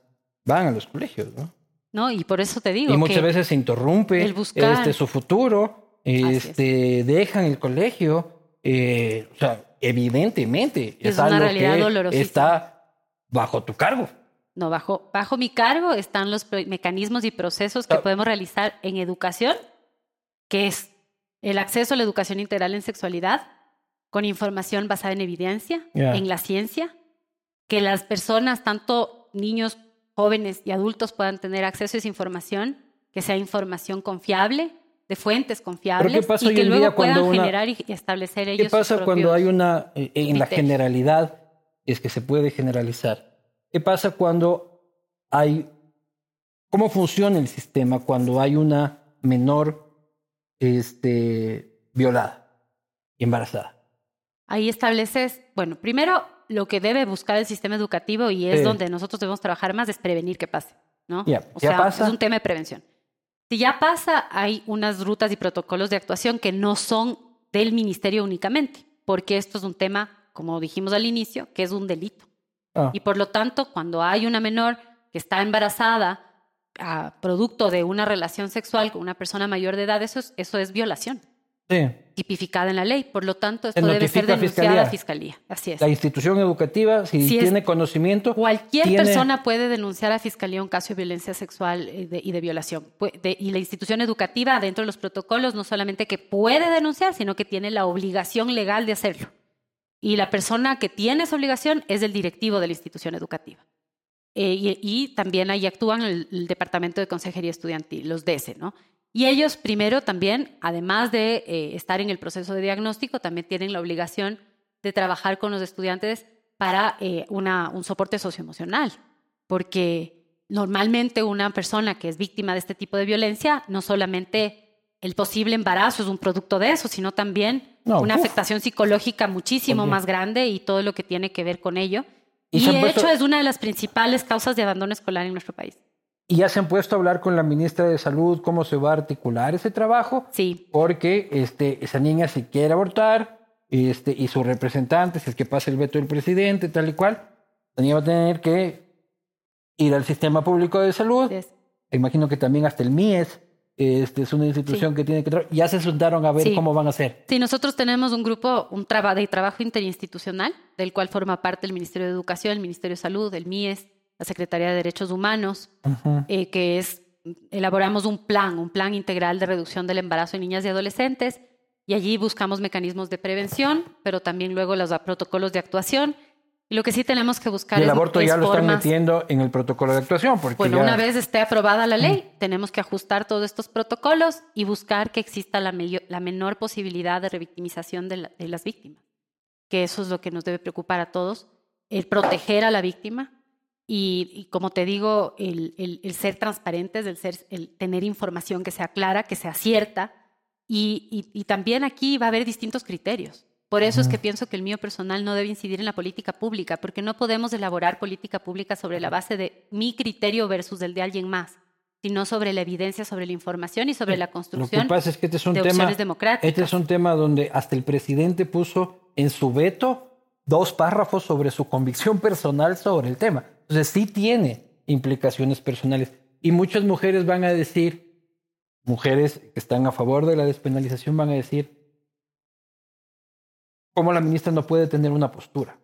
van a los colegios, ¿no? No, y por eso te digo. Y muchas veces se interrumpe este, su futuro, este, dejan el colegio, eh, o sea, evidentemente es, una realidad que está bajo tu cargo. No, bajo, bajo mi cargo están los mecanismos y procesos que ah. podemos realizar en educación, que es el acceso a la educación integral en sexualidad con información basada en evidencia, en la ciencia, que las personas, tanto niños, jóvenes y adultos, puedan tener acceso a esa información, que sea información confiable, de fuentes confiables, y que luego puedan una- generar y establecer ellos ¿Qué pasa sus cuando hay una, eh, en la generalidad, es que se puede generalizar? ¿Qué pasa cuando hay, cómo funciona el sistema cuando hay una menor este, violada y embarazada? Ahí estableces, bueno, primero lo que debe buscar el sistema educativo y es Sí. donde nosotros debemos trabajar más es prevenir que pase, ¿no? Ya, o ya sea, pasa. es un tema de prevención. Si ya pasa, hay unas rutas y protocolos de actuación que no son del ministerio únicamente, porque esto es un tema, como dijimos al inicio, que es un delito. Ah, Y por lo tanto, cuando hay una menor que está embarazada a producto de una relación sexual con una persona mayor de edad, eso es, eso es violación sí. tipificada en la ley. Por lo tanto, esto Se debe ser denunciado a Fiscalía. fiscalía. Así es. La institución educativa, si Si es- tiene conocimiento, Cualquier tiene- persona puede denunciar a fiscalía un caso de violencia sexual y de, y de violación. De- y la institución educativa, dentro de los protocolos, no solamente que puede denunciar, sino que tiene la obligación legal de hacerlo. Y la persona que tiene esa obligación es el directivo de la institución educativa. Eh, y, y también ahí actúan el, Departamento de Consejería Estudiantil, los DESE, ¿no? Y ellos primero también, además de eh, estar en el proceso de diagnóstico, también tienen la obligación de trabajar con los estudiantes para eh, una, un soporte socioemocional, porque normalmente una persona que es víctima de este tipo de violencia, no solamente el posible embarazo es un producto de eso, sino también No, una uf. afectación psicológica muchísimo más grande y todo lo que tiene que ver con ello. Y Y, de puesto- hecho es una de las principales causas de abandono escolar en nuestro país. y ya se han puesto a hablar con la ministra de Salud cómo se va a articular ese trabajo, Sí, porque este, esa niña si quiere abortar este, y su representante, si es que pasa el veto del presidente, tal y cual, la niña va a tener que ir al sistema público de salud. Imagino que también hasta el MIES este, es una institución que tiene que... Ya se sentaron a ver Sí. cómo van a hacer. Sí, nosotros tenemos un grupo un traba- de trabajo interinstitucional, del cual forma parte el Ministerio de Educación, el Ministerio de Salud, el MIES, la Secretaría de Derechos Humanos, eh, que es, elaboramos un plan, un plan integral de reducción del embarazo en niñas y adolescentes, y allí buscamos mecanismos de prevención, pero también luego los protocolos de actuación. Lo que sí tenemos que buscar Y el es, aborto es ya lo están metiendo en el protocolo de actuación. Porque Bueno, ya- una vez esté aprobada la ley, tenemos que ajustar todos estos protocolos y buscar que exista la, meyo- la menor posibilidad de revictimización de, la- de las víctimas. Que eso es lo que nos debe preocupar a todos, el proteger a la víctima y, y como te digo, el, el- el ser transparentes, el, ser, el tener información que sea clara, que sea cierta. Y, y- y también aquí va a haber distintos criterios. Por eso es que pienso que el mío personal no debe incidir en la política pública, porque no podemos elaborar política pública sobre la base de mi criterio versus el de alguien más, sino sobre la evidencia, sobre la información y sobre la Lo que construcción pasa es que este es un de tema... Este es un tema donde hasta el presidente puso en su veto dos párrafos sobre su convicción personal sobre el tema. Entonces sí tiene implicaciones personales. Y muchas mujeres van a decir, mujeres que están a favor de la despenalización van a decir, ¿cómo la ministra no puede tener una postura?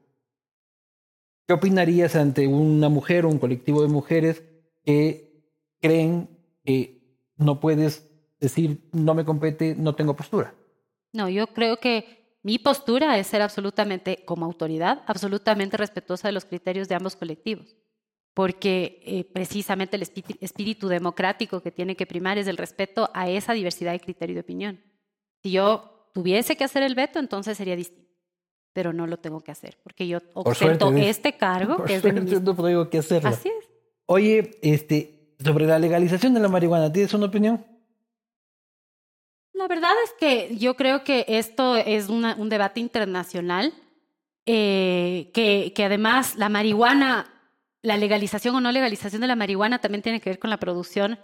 ¿Qué opinarías ante una mujer o un colectivo de mujeres que creen que no puedes decir, no me compete, no tengo postura? No, yo creo que mi postura es ser absolutamente, como autoridad, absolutamente respetuosa de los criterios de ambos colectivos, porque eh, precisamente el espíritu, democrático que tiene que primar es el respeto a esa diversidad de criterio de opinión. Si yo tuviese que hacer el veto, entonces sería distinto, pero no lo tengo que hacer, porque yo ostento suerte, este cargo Por que es de no tengo que hacerlo. Así es. Oye, este, sobre la legalización de la marihuana, ¿tienes una opinión? La verdad es que yo creo que esto es una- un debate internacional, eh, que, que además la marihuana, la legalización o no legalización de la marihuana también tiene que ver con la producción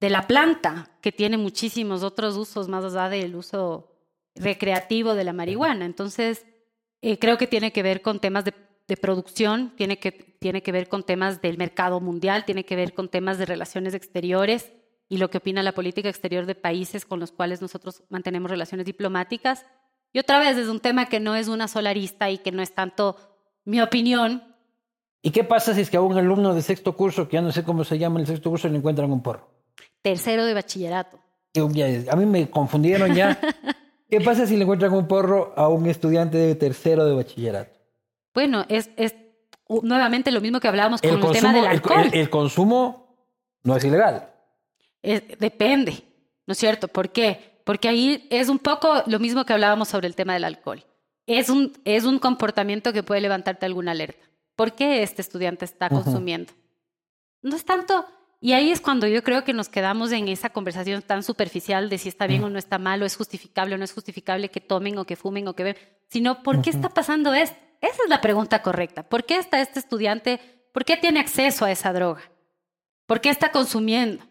de la planta, que tiene muchísimos otros usos más allá del uso recreativo de la marihuana. Entonces, eh, creo que tiene que ver con temas de, de producción, tiene que, tiene que ver con temas del mercado mundial, tiene que ver con temas de relaciones exteriores y lo que opina la política exterior de países con los cuales nosotros mantenemos relaciones diplomáticas. Y otra vez es un tema que no es una sola arista y que no es tanto mi opinión. ¿Y qué pasa si es que a un alumno de sexto curso, que ya no sé cómo se llama el sexto curso, le encuentran un porro? Tercero de bachillerato. A mí me confundieron ya. ¿Qué pasa si le encuentran un porro a un estudiante de tercero de bachillerato? Bueno, es, es nuevamente lo mismo que hablábamos con el, tema del alcohol. El, consumo no es ilegal. depende, ¿no es cierto? ¿Por qué? Porque ahí es un poco lo mismo que hablábamos sobre el tema del alcohol. Es un, es un comportamiento que puede levantarte alguna alerta. ¿Por qué este estudiante está consumiendo? No es tanto y ahí es cuando yo creo que nos quedamos en esa conversación tan superficial de si está bien o no está mal, o es justificable o no es justificable que tomen o que fumen o que beben, sino ¿por qué está pasando esto? Esa es la pregunta correcta. ¿Por qué está este estudiante? ¿Por qué tiene acceso a esa droga? ¿Por qué está consumiendo?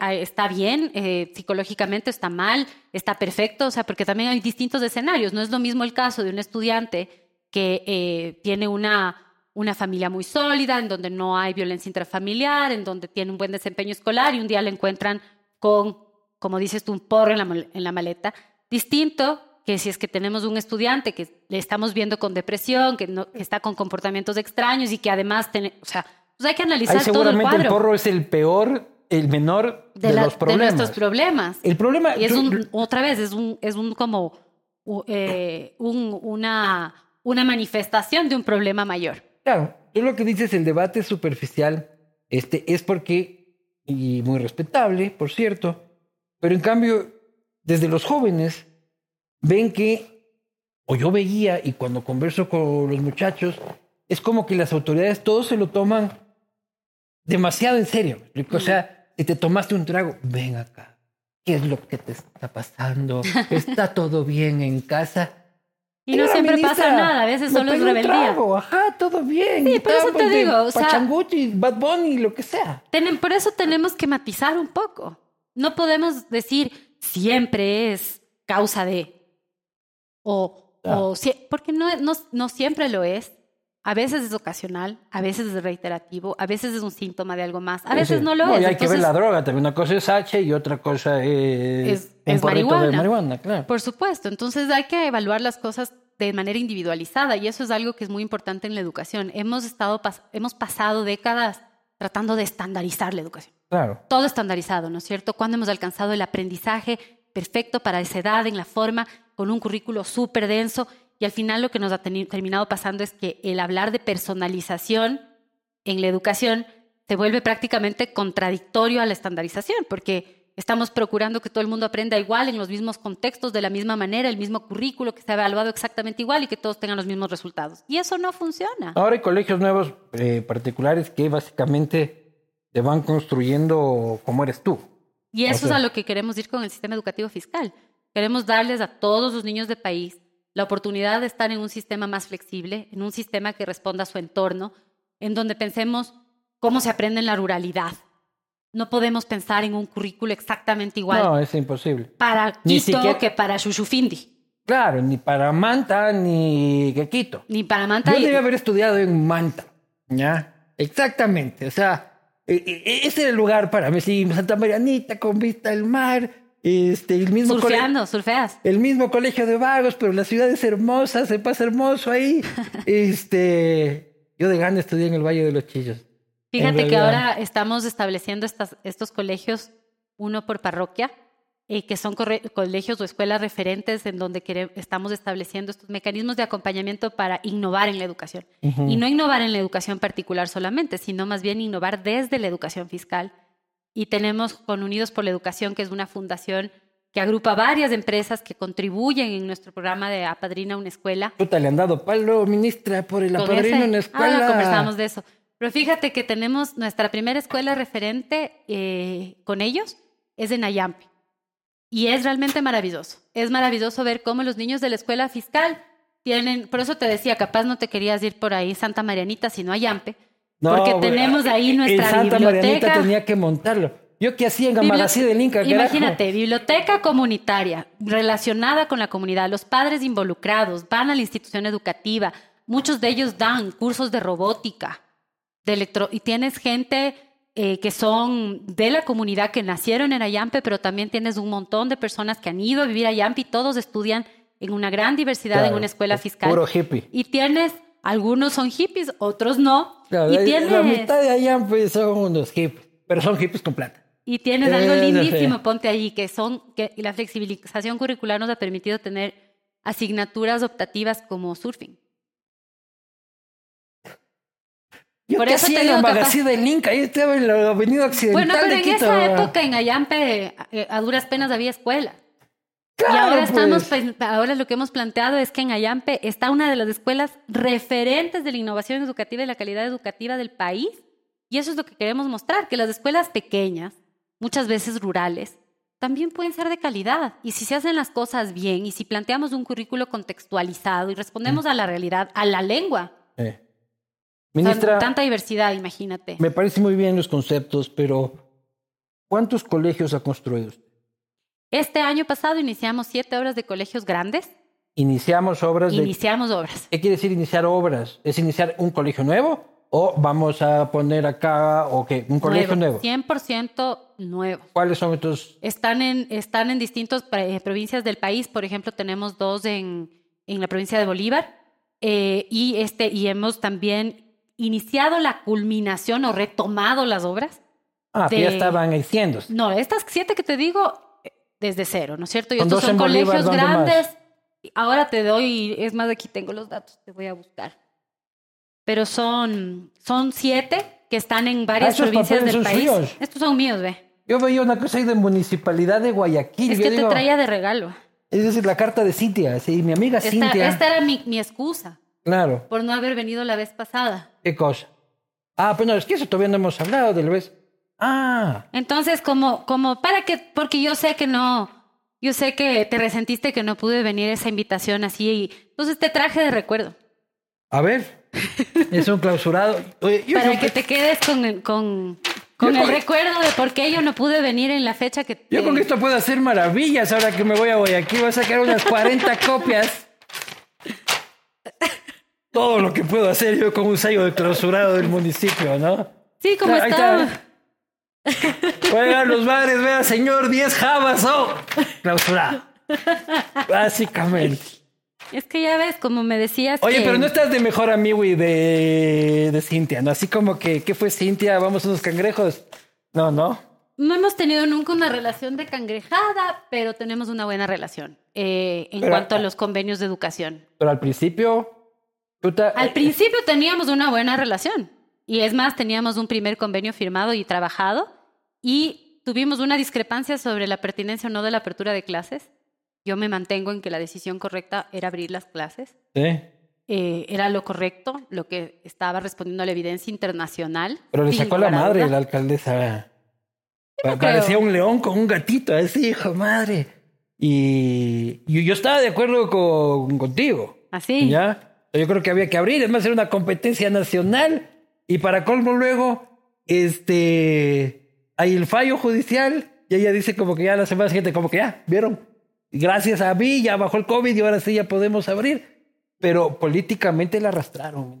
¿Está bien eh, psicológicamente? ¿Está mal? ¿Está perfecto? O sea, porque también hay distintos escenarios. No es lo mismo el caso de un estudiante que eh, tiene una una familia muy sólida, en donde no hay violencia intrafamiliar, en donde tiene un buen desempeño escolar y un día le encuentran con, como dices tú, un porro en la, en la maleta. Distinto que si es que tenemos un estudiante que le estamos viendo con depresión, que, no, está con comportamientos extraños y que además, tiene, o sea, pues hay que analizar todo el cuadro. el porro es el peor, el menor de, los problemas. De nuestros problemas. El problema... Y es un, otra vez, es un, es un como eh, un, una, una manifestación de un problema mayor. Claro, tú lo que dices, el debate superficial, este, es porque, y muy respetable, por cierto, pero en cambio, desde los jóvenes, ven que, o yo veía, y cuando converso con los muchachos, es como que las autoridades todos se lo toman demasiado en serio. O sea, si te tomaste un trago, ven acá. ¿Qué es lo que te está pasando? ¿Está todo bien en casa? Y no siempre pasa nada, a veces solo es rebeldía. ajá, todo bien. Sí, por eso te digo, o sea, Bad Bunny, lo que sea. por eso tenemos que matizar un poco. No podemos decir siempre es causa de o, o porque no, no, no siempre lo es. A veces es ocasional, a veces es reiterativo, a veces es un síntoma de algo más, a veces no lo es. Y hay que ver la droga, también una cosa es H y otra cosa es, es, marihuana. claro. Por supuesto, entonces hay que evaluar las cosas de manera individualizada y eso es algo que es muy importante en la educación. Hemos, estado, hemos pasado décadas tratando de estandarizar la educación. Claro. Todo estandarizado, ¿no es cierto? Cuando hemos alcanzado el aprendizaje perfecto para esa edad, en la forma, con un currículo súper denso y al final lo que nos ha terminado pasando es que el hablar de personalización en la educación se vuelve prácticamente contradictorio a la estandarización, porque estamos procurando que todo el mundo aprenda igual, en los mismos contextos, de la misma manera, el mismo currículo, que sea evaluado exactamente igual y que todos tengan los mismos resultados. Y eso no funciona. Ahora hay colegios nuevos eh, particulares que básicamente te van construyendo como eres tú. Y eso es a lo que queremos ir con el sistema educativo fiscal. Queremos darles a todos los niños del país la oportunidad de estar en un sistema más flexible, en un sistema que responda a su entorno, en donde pensemos cómo se aprende en la ruralidad. No podemos pensar en un currículo exactamente igual. No, es imposible. Para Quito que para Chuchufindi. Claro, ni para Manta ni que Quito. Ni para Manta. Yo debía haber estudiado en Manta. ¿Ya? Exactamente. O sea, e, e, ese era el lugar para mí. Sí, Santa Marianita con vista al mar este, el mismo Surfeando, surfeas. El mismo colegio de vagos, pero la ciudad es hermosa, se pasa hermoso ahí. este, yo de grande estudié en el Valle de los Chillos. Fíjate que ahora estamos estableciendo estas, estos colegios, uno por parroquia, eh, que son colegios o escuelas referentes en donde estamos estableciendo estos mecanismos de acompañamiento para innovar en la educación. Y no innovar en la educación particular solamente, sino más bien innovar desde la educación fiscal y tenemos con Unidos por la Educación, que es una fundación que agrupa varias empresas que contribuyen en nuestro programa de Apadrina una escuela. Puta, le han dado palo, ministra, por el Apadrina una escuela. Ah, conversamos de eso. Pero fíjate que tenemos nuestra primera escuela referente eh, con ellos, es en Ayampe. Y es realmente maravilloso. Es maravilloso ver cómo los niños de la escuela fiscal tienen, por eso te decía, capaz no te querías ir por ahí Santa Marianita, sino Ayampe, porque tenemos ahí nuestra en Santa biblioteca. tenía que montarlo. Yo qué hacía en Gamarací del Inca. Imagínate, biblioteca comunitaria relacionada con la comunidad, los padres involucrados van a la institución educativa, muchos de ellos dan cursos de robótica, de electro y tienes gente eh, que son de la comunidad que nacieron en Ayampe, pero también tienes un montón de personas que han ido a vivir a Ayampe y todos estudian en una gran diversidad en una escuela fiscal. Puro hippie. Y tienes algunos son hippies, otros no. y La mitad de allá pues, son unos hippies, pero son hippies con plata. Y tienes algo no sé. lindísimo, ponte ahí, que son que la flexibilización curricular nos ha permitido tener asignaturas optativas como surfing. Yo Por qué eso te digo la que magazine de Linca, ahí estaba en la avenida occidental Bueno, pero de en Quito. esa época en Ayampe eh, a duras penas había escuela. Y ahora estamos, pues. ahora lo que hemos planteado es que en Ayampe está una de las escuelas referentes de la innovación educativa y la calidad educativa del país. Y eso es lo que queremos mostrar, que las escuelas pequeñas, muchas veces rurales, también pueden ser de calidad. Y si se hacen las cosas bien y si planteamos un currículo contextualizado y respondemos Mm. a la realidad, a la lengua, Eh. Tan- Ministra, tanta diversidad, imagínate. me parece muy bien los conceptos, pero ¿cuántos colegios ha construido usted? Este año pasado iniciamos siete obras de colegios grandes. Iniciamos obras de... Iniciamos obras. ¿Qué quiere decir iniciar obras? ¿Es iniciar un colegio nuevo? ¿O vamos a poner acá, o qué? ¿Un colegio nuevo? 100% nuevo. ¿Cuáles son estos? Están en, están en distintas provincias del país. Por ejemplo, tenemos dos en, en la provincia de Bolívar. eh, y, este, y hemos también iniciado la culminación o retomado las obras. Ah, que de- ya estaban haciéndose. No, estas siete que te digo, eh, desde cero, ¿no es cierto? Y estos son en Bolívar, colegios ¿dónde más? grandes. Ahora te doy, es más, aquí tengo los datos, te voy a buscar. Pero son, son siete que están en varias Ah, provincias del país. suyos. Estos son míos, ve. Yo veía una cosa ahí de municipalidad de Guayaquil. Es yo que digo, te traía de regalo. Es decir, la carta de Cintia, sí, mi amiga Esta, Cintia. esta era mi, mi excusa Claro, por no haber venido la vez pasada. qué cosa. Ah, pero no, es que eso todavía no hemos hablado de la vez. Ah, Entonces, como, como para que, porque yo sé que no, yo sé que te resentiste que no pude venir esa invitación así, y, entonces te traje de recuerdo. a ver. es un clausurado. Oye, yo- para que te quedes con el, con, con el con- recuerdo de por qué yo no pude venir en la fecha que Yo te- con esto puedo hacer maravillas ahora que me voy a Guayaquil. Voy a sacar unas 40 copias. Todo lo que puedo hacer yo con un sello de clausurado del municipio, ¿no? Sí, como está. A los bares, vea, señor, 10 jabas, oh, clausurado. Básicamente. Es que ya ves, como me decías Oye, que- pero no estás de mejor amigo y de, de Cintia, ¿no? Así como que, ¿qué fue Cintia? Vamos a unos cangrejos. No, no. No hemos tenido nunca una relación de cangrejada, pero tenemos una buena relación eh, en Pero- cuanto a los convenios de educación. Pero al principio, puta, Al principio teníamos una buena relación y es más, teníamos un primer convenio firmado y trabajado y tuvimos una discrepancia sobre la pertinencia o no de la apertura de clases. Yo me mantengo en que la decisión correcta era abrir las clases. Sí. Eh, era lo correcto, lo que estaba respondiendo a la evidencia internacional. Pero le sacó la madre la alcaldesa. no Pa- Parecía creo. un león con un gatito, así, hijo madre. Y y yo estaba de acuerdo con, contigo. Así. ¿Ya? Yo creo que había que abrir, además era una competencia nacional. Y para colmo luego, este, hay el fallo judicial y ella dice como que ya la semana siguiente, como que ya, ¿vieron? Gracias a mí ya bajó el COVID y ahora sí ya podemos abrir. Pero políticamente la arrastraron.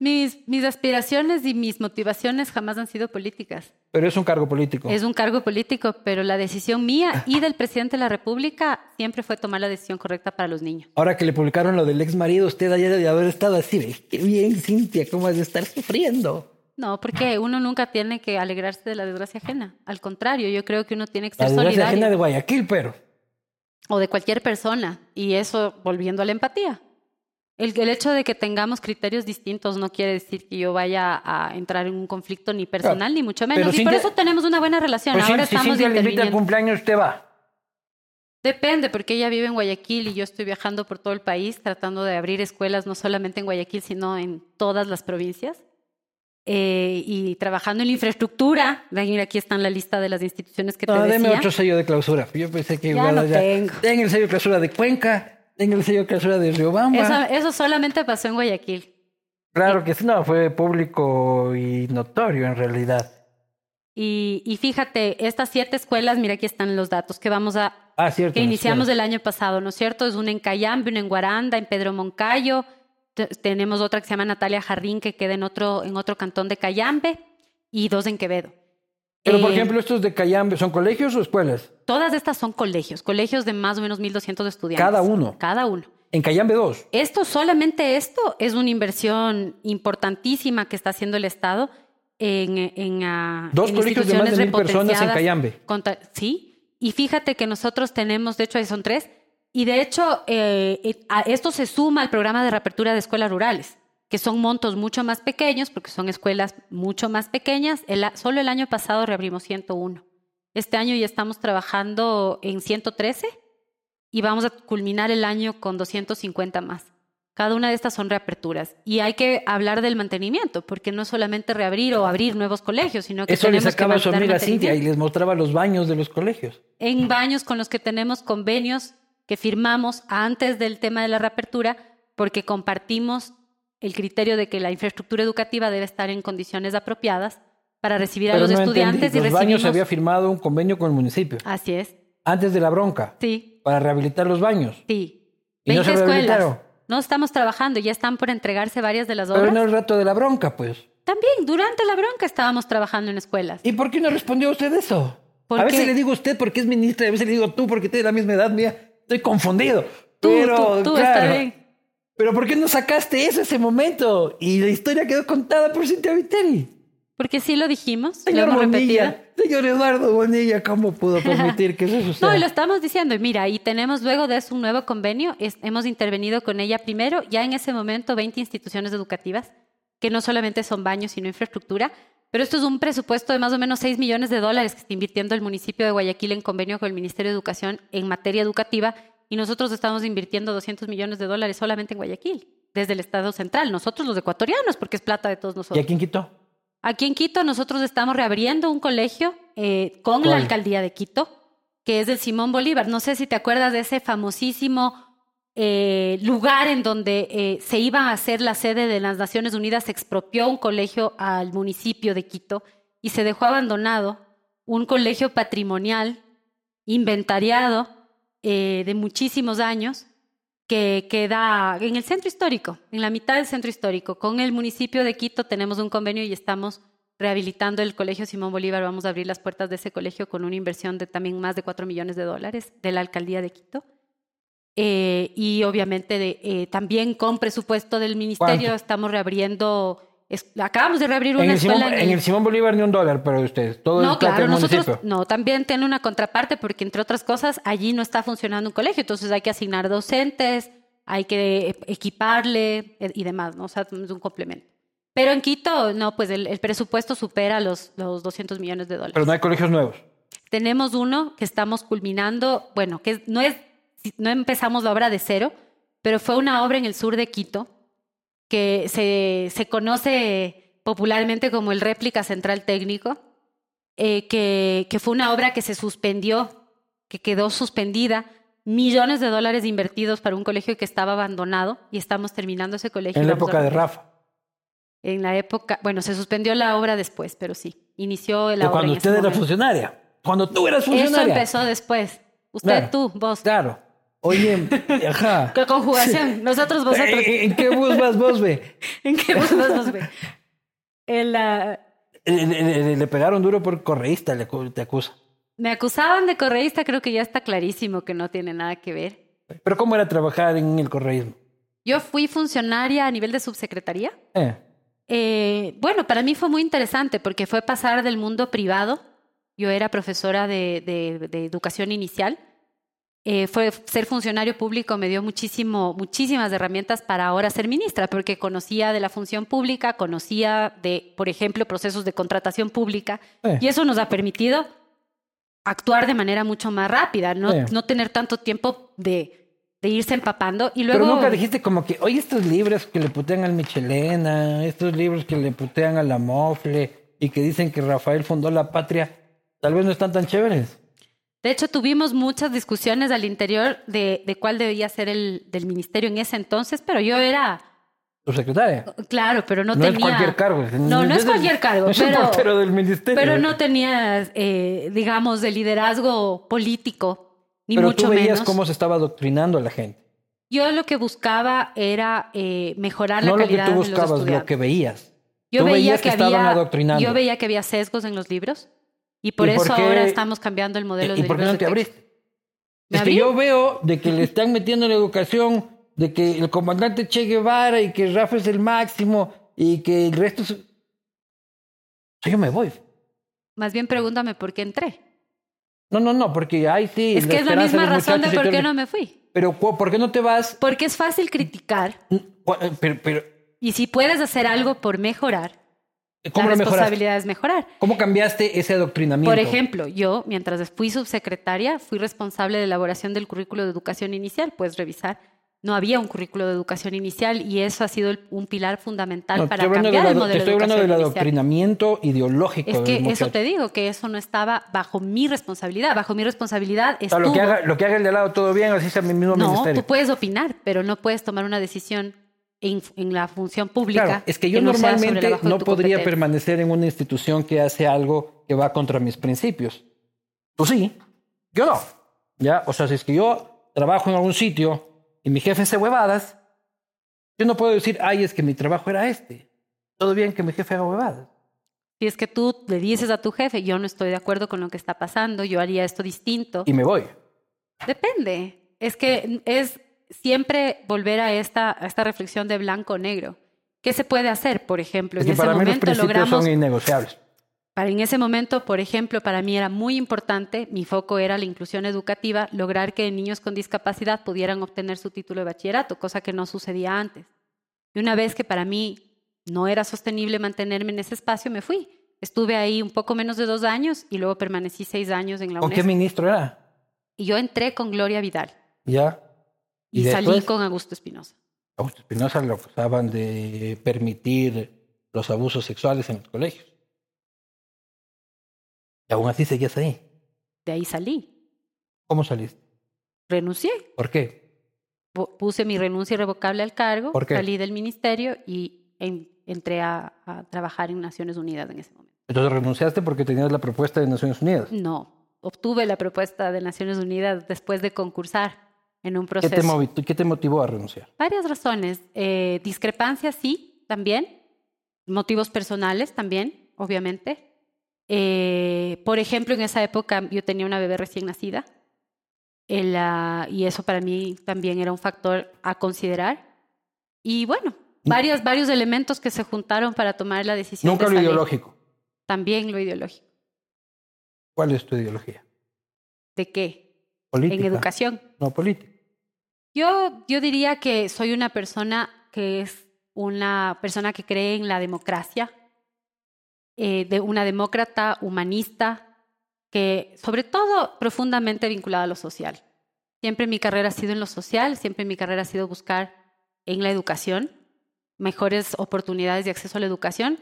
Mis, mis aspiraciones y mis motivaciones jamás han sido políticas. Pero es un cargo político. Es un cargo político, pero la decisión mía y del presidente de la República siempre fue tomar la decisión correcta para los niños. Ahora que le publicaron lo del ex marido, usted ayer de haber estado así, qué bien, Cintia, cómo has de estar sufriendo. No, porque uno nunca tiene que alegrarse de la desgracia ajena. Al contrario, yo creo que uno tiene que La ser desgracia ajena solidario. de Guayaquil, pero. O de cualquier persona. Y eso, volviendo a la empatía. El, el hecho de que tengamos criterios distintos no quiere decir que yo vaya a entrar en un conflicto ni personal, Claro. ni mucho Pero menos. y por eso tenemos una buena relación. Pues Ahora si, si estamos Cintia le invita al cumpleaños, usted va. Depende, porque ella vive en Guayaquil y yo estoy viajando por todo el país tratando de abrir escuelas no solamente en Guayaquil, sino en todas las provincias. Eh, y trabajando en la infraestructura. Ven, Aquí está en la lista de las instituciones que te No, deme decía. otro sello de clausura. Yo pensé que Ya igual no allá- tengo. Den el sello de clausura de Cuenca, den el sello de clausura de Riobamba. Eso, eso solamente pasó en Guayaquil. Claro que sí, no, fue público y notorio en realidad. Y, y fíjate, estas siete escuelas, mira aquí están los datos que vamos a, Ah, cierto. que iniciamos el año pasado, ¿no es cierto? Es una en Cayambe, una en Guaranda, en Pedro Moncayo. Te- tenemos otra que se llama Natalia Jarrín, que queda en otro, en otro cantón de Cayambe, y dos en Quevedo. Pero, por Eh, ejemplo, estos de Cayambe, ¿son colegios o escuelas? Todas estas son colegios, colegios de más o menos 1.200 estudiantes. Cada uno. Cada uno. En Cayambe dos. Esto, solamente esto, es una inversión importantísima que está haciendo el Estado en, en, ah, Dos en colegios de más de mil personas en Cayambe. contra- sí, y fíjate que nosotros tenemos, de hecho ahí son tres, y de hecho eh, eh, a esto se suma al programa de reapertura de escuelas rurales, que son montos mucho más pequeños, porque son escuelas mucho más pequeñas. El solo el año pasado reabrimos 101. Este año ya estamos trabajando en 113 y vamos a culminar el año con 250 más. Cada una de estas son reaperturas. Y hay que hablar del mantenimiento, porque no es solamente reabrir o abrir nuevos colegios, sino que Eso tenemos que sacaba a su amiga Cintia y les mostraba los baños de los colegios. En baños con los que tenemos convenios que firmamos antes del tema de la reapertura, porque compartimos el criterio de que la infraestructura educativa debe estar en condiciones apropiadas para recibir a Pero los no estudiantes entendí. y Los baños recibimos... se había firmado un convenio con el municipio Así es, antes de la bronca sí, para rehabilitar los baños. sí. ¿Y no 20 se escuelas. No estamos trabajando, ya están por entregarse varias de las Pero obras. no el rato de la bronca, pues. También durante la bronca estábamos trabajando en escuelas. ¿Y por qué no respondió usted eso? ¿Por a veces qué? le digo usted porque es ministra y a veces le digo tú porque tiene la misma edad mía. Estoy confundido. Tú, pero, tú, tú, claro, está bien. Pero ¿por qué no sacaste eso ese momento? Y la historia quedó contada por Cintia Viteri. Porque sí lo dijimos, lo Señor repetido. Bonilla, señor Eduardo Bonilla, ¿cómo pudo permitir que eso suceda? No, y lo estamos diciendo. Y mira, y tenemos luego de eso un nuevo convenio. Es- hemos intervenido con ella primero, ya en ese momento 20 instituciones educativas, que no solamente son baños, sino infraestructura. Pero esto es un presupuesto de más o menos 6 millones de dólares que está invirtiendo el municipio de Guayaquil en convenio con el Ministerio de Educación en materia educativa. Y nosotros estamos invirtiendo 200 millones de dólares solamente en Guayaquil, desde el Estado central. Nosotros los ecuatorianos, porque es plata de todos ¿Y nosotros. a quién quitó? Aquí en Quito nosotros estamos reabriendo un colegio eh, con la alcaldía de Quito, que es del Simón Bolívar. No sé si te acuerdas de ese famosísimo eh, lugar en donde eh, se iba a hacer la sede de las Naciones Unidas. Se expropió un colegio al municipio de Quito y se dejó abandonado un colegio patrimonial inventariado eh, de muchísimos años que queda en el centro histórico, en la mitad del centro histórico. Con el municipio de Quito tenemos un convenio y estamos rehabilitando el Colegio Simón Bolívar. Vamos a abrir las puertas de ese colegio con una inversión de también más de 4 millones de dólares de la alcaldía de Quito. Eh, y obviamente de, eh, también con presupuesto del ministerio ¿Cuánto? estamos reabriendo, es- acabamos de reabrir En una el, Simón, escuela en el Simón Bolívar ni un dólar para ustedes. Todo no, el claro, del nosotros municipio. no, también tiene una contraparte porque entre otras cosas allí no está funcionando un colegio, entonces hay que asignar docentes, hay que equiparle eh, y demás, ¿no? O sea, es un complemento. Pero en Quito, no, pues el, el presupuesto supera los, los 200 millones de dólares. Pero no hay colegios nuevos. Tenemos uno que estamos culminando, bueno, que no es, no empezamos la obra de cero, pero fue una obra en el sur de Quito que se, se conoce popularmente como el réplica central técnico, eh, que, que fue una obra que se suspendió, que quedó suspendida, millones de dólares invertidos para un colegio que estaba abandonado y estamos terminando ese colegio. En la época de. Rafa. En la época, bueno, se suspendió la obra después, pero sí, inició la De obra. cuando usted era funcionaria. Cuando tú eras Eso funcionaria. empezó después. Usted, Claro. tú, vos. Claro. Oye, ajá. ¿Qué conjugación? Nosotros, vosotros. ¿En, en qué bus vas vos, ve? ¿En qué vos vas, vos, ve? En la- Le, le- pegaron duro por correísta, le te acusa. Me acusaban de correísta, creo que ya está clarísimo que no tiene nada que ver. Pero ¿cómo era trabajar en el correísmo? Yo fui funcionaria a nivel de subsecretaría. Eh, Eh, bueno, para mí fue muy interesante porque fue pasar del mundo privado. Yo era profesora de, de- de educación inicial. Eh, fue ser funcionario público me dio muchísimo, muchísimas herramientas para ahora ser ministra, porque conocía de la función pública, conocía de, por ejemplo, procesos de contratación pública, Eh. y eso nos ha permitido actuar de manera mucho más rápida, no, Eh. no tener tanto tiempo de, de irse empapando. Y luego, Pero nunca dijiste como que, oye, estos libros que le putean al Michelena, estos libros que le putean a la Mofle y que dicen que Rafael fundó la patria, tal vez no están tan chéveres. De hecho, tuvimos muchas discusiones al interior de, de cuál debía ser el del ministerio en ese entonces, pero yo era, Tu secretaria. claro, pero no, No, es tenía... cualquier cargo. No, no es cualquier cargo, No pero, del ministerio. pero no tenía, eh, digamos, de liderazgo político, ni Pero mucho tú veías menos. cómo se estaba adoctrinando a la gente. Yo lo que buscaba era eh, mejorar No la lo que calidad tú de los buscabas, lo estudiantes. que veías. Yo Tú veía veías que, que estaban había, adoctrinando. Yo veía que había sesgos en los libros y por ¿Y por eso qué- ahora estamos cambiando el modelo ¿Y de por qué no te de abriste? ¿Me Es que yo veo de que le están metiendo en la educación, de que el comandante Che Guevara y que Rafa es el máximo y que el resto es... yo me voy. Más bien pregúntame por qué entré. No, no, no, porque ahí sí. Es que es la misma los razón de y por qué no me fui. Pero, ¿cu- ¿por qué no te vas? Porque es fácil criticar Cu- Pero, pero y si puedes hacer algo por mejorar, ¿cómo la lo mejoraste? responsabilidad es mejorar. ¿Cómo cambiaste ese adoctrinamiento? Por ejemplo, yo, mientras fui subsecretaria, fui responsable de elaboración del currículo de educación inicial. Puedes revisar. No había un currículo de educación inicial y eso ha sido el- un pilar fundamental No, para cambiar el modelo Te estoy de hablando del educación inicial. adoctrinamiento ideológico. Es que eso te digo, que eso no estaba bajo mi responsabilidad. Bajo mi responsabilidad O sea, estuvo... lo, que haga, lo que haga el de lado todo bien, así sea mi mismo no, ministerio. tú puedes opinar, pero no puedes tomar una decisión en, la función pública. Claro, es que yo no sea sobre normalmente no podría permanecer en una institución que hace algo que va contra mis principios. Tú sí, yo no. ¿Ya? O sea, si es que yo trabajo en algún sitio y mi jefe hace huevadas, yo no puedo decir, ay, es que mi trabajo era este. Todo bien que mi jefe haga huevadas. Si es que tú le dices a tu jefe, yo no estoy de acuerdo con lo que está pasando, yo haría esto distinto. Y me voy. Depende. Es que es siempre volver a esta, a esta reflexión de blanco o negro. ¿Qué se puede hacer, por ejemplo? Es en que ese para mí los momento principios logramos son innegociables. Para en ese momento, por ejemplo, para mí era muy importante, mi foco era la inclusión educativa, lograr que niños con discapacidad pudieran obtener su título de bachillerato, cosa que no sucedía antes. Y una vez que para mí no era sostenible mantenerme en ese espacio, me fui. Estuve ahí un poco menos de dos años y luego permanecí seis años en la ¿Con qué UNESCO. ministro era? Y yo entré con Gloria Vidal ¿Ya? Y, salí después? con Augusto Espinosa. Augusto Espinosa lo acusaban de permitir los abusos sexuales en los colegios. Y aún así seguías ahí. De ahí salí. ¿Cómo saliste? Renuncié. ¿Por qué? Pu- Puse mi renuncia irrevocable al cargo, ¿Por qué? salí del ministerio y en- entré a, a trabajar en Naciones Unidas en ese momento. Entonces renunciaste porque tenías la propuesta de Naciones Unidas. No, obtuve la propuesta de Naciones Unidas después de concursar en un ¿Qué proceso. te, movi- qué te motivó a renunciar? Varias razones. Eh, discrepancias, sí, también. Motivos personales, también, obviamente. Eh, por ejemplo, en esa época yo tenía una bebé recién nacida. El, ah, y eso para mí también era un factor a considerar. Y bueno, varios, varios elementos que se juntaron para tomar la decisión. Nunca de lo ideológico. También lo ideológico. ¿Cuál es tu ideología? ¿De qué? Política. En educación. No, política. Yo, yo diría que soy una persona que es una persona que cree en la democracia, eh, de una demócrata humanista, que sobre todo profundamente vinculada a lo social. Siempre mi carrera ha sido en lo social, siempre mi carrera ha sido buscar en la educación mejores oportunidades de acceso a la educación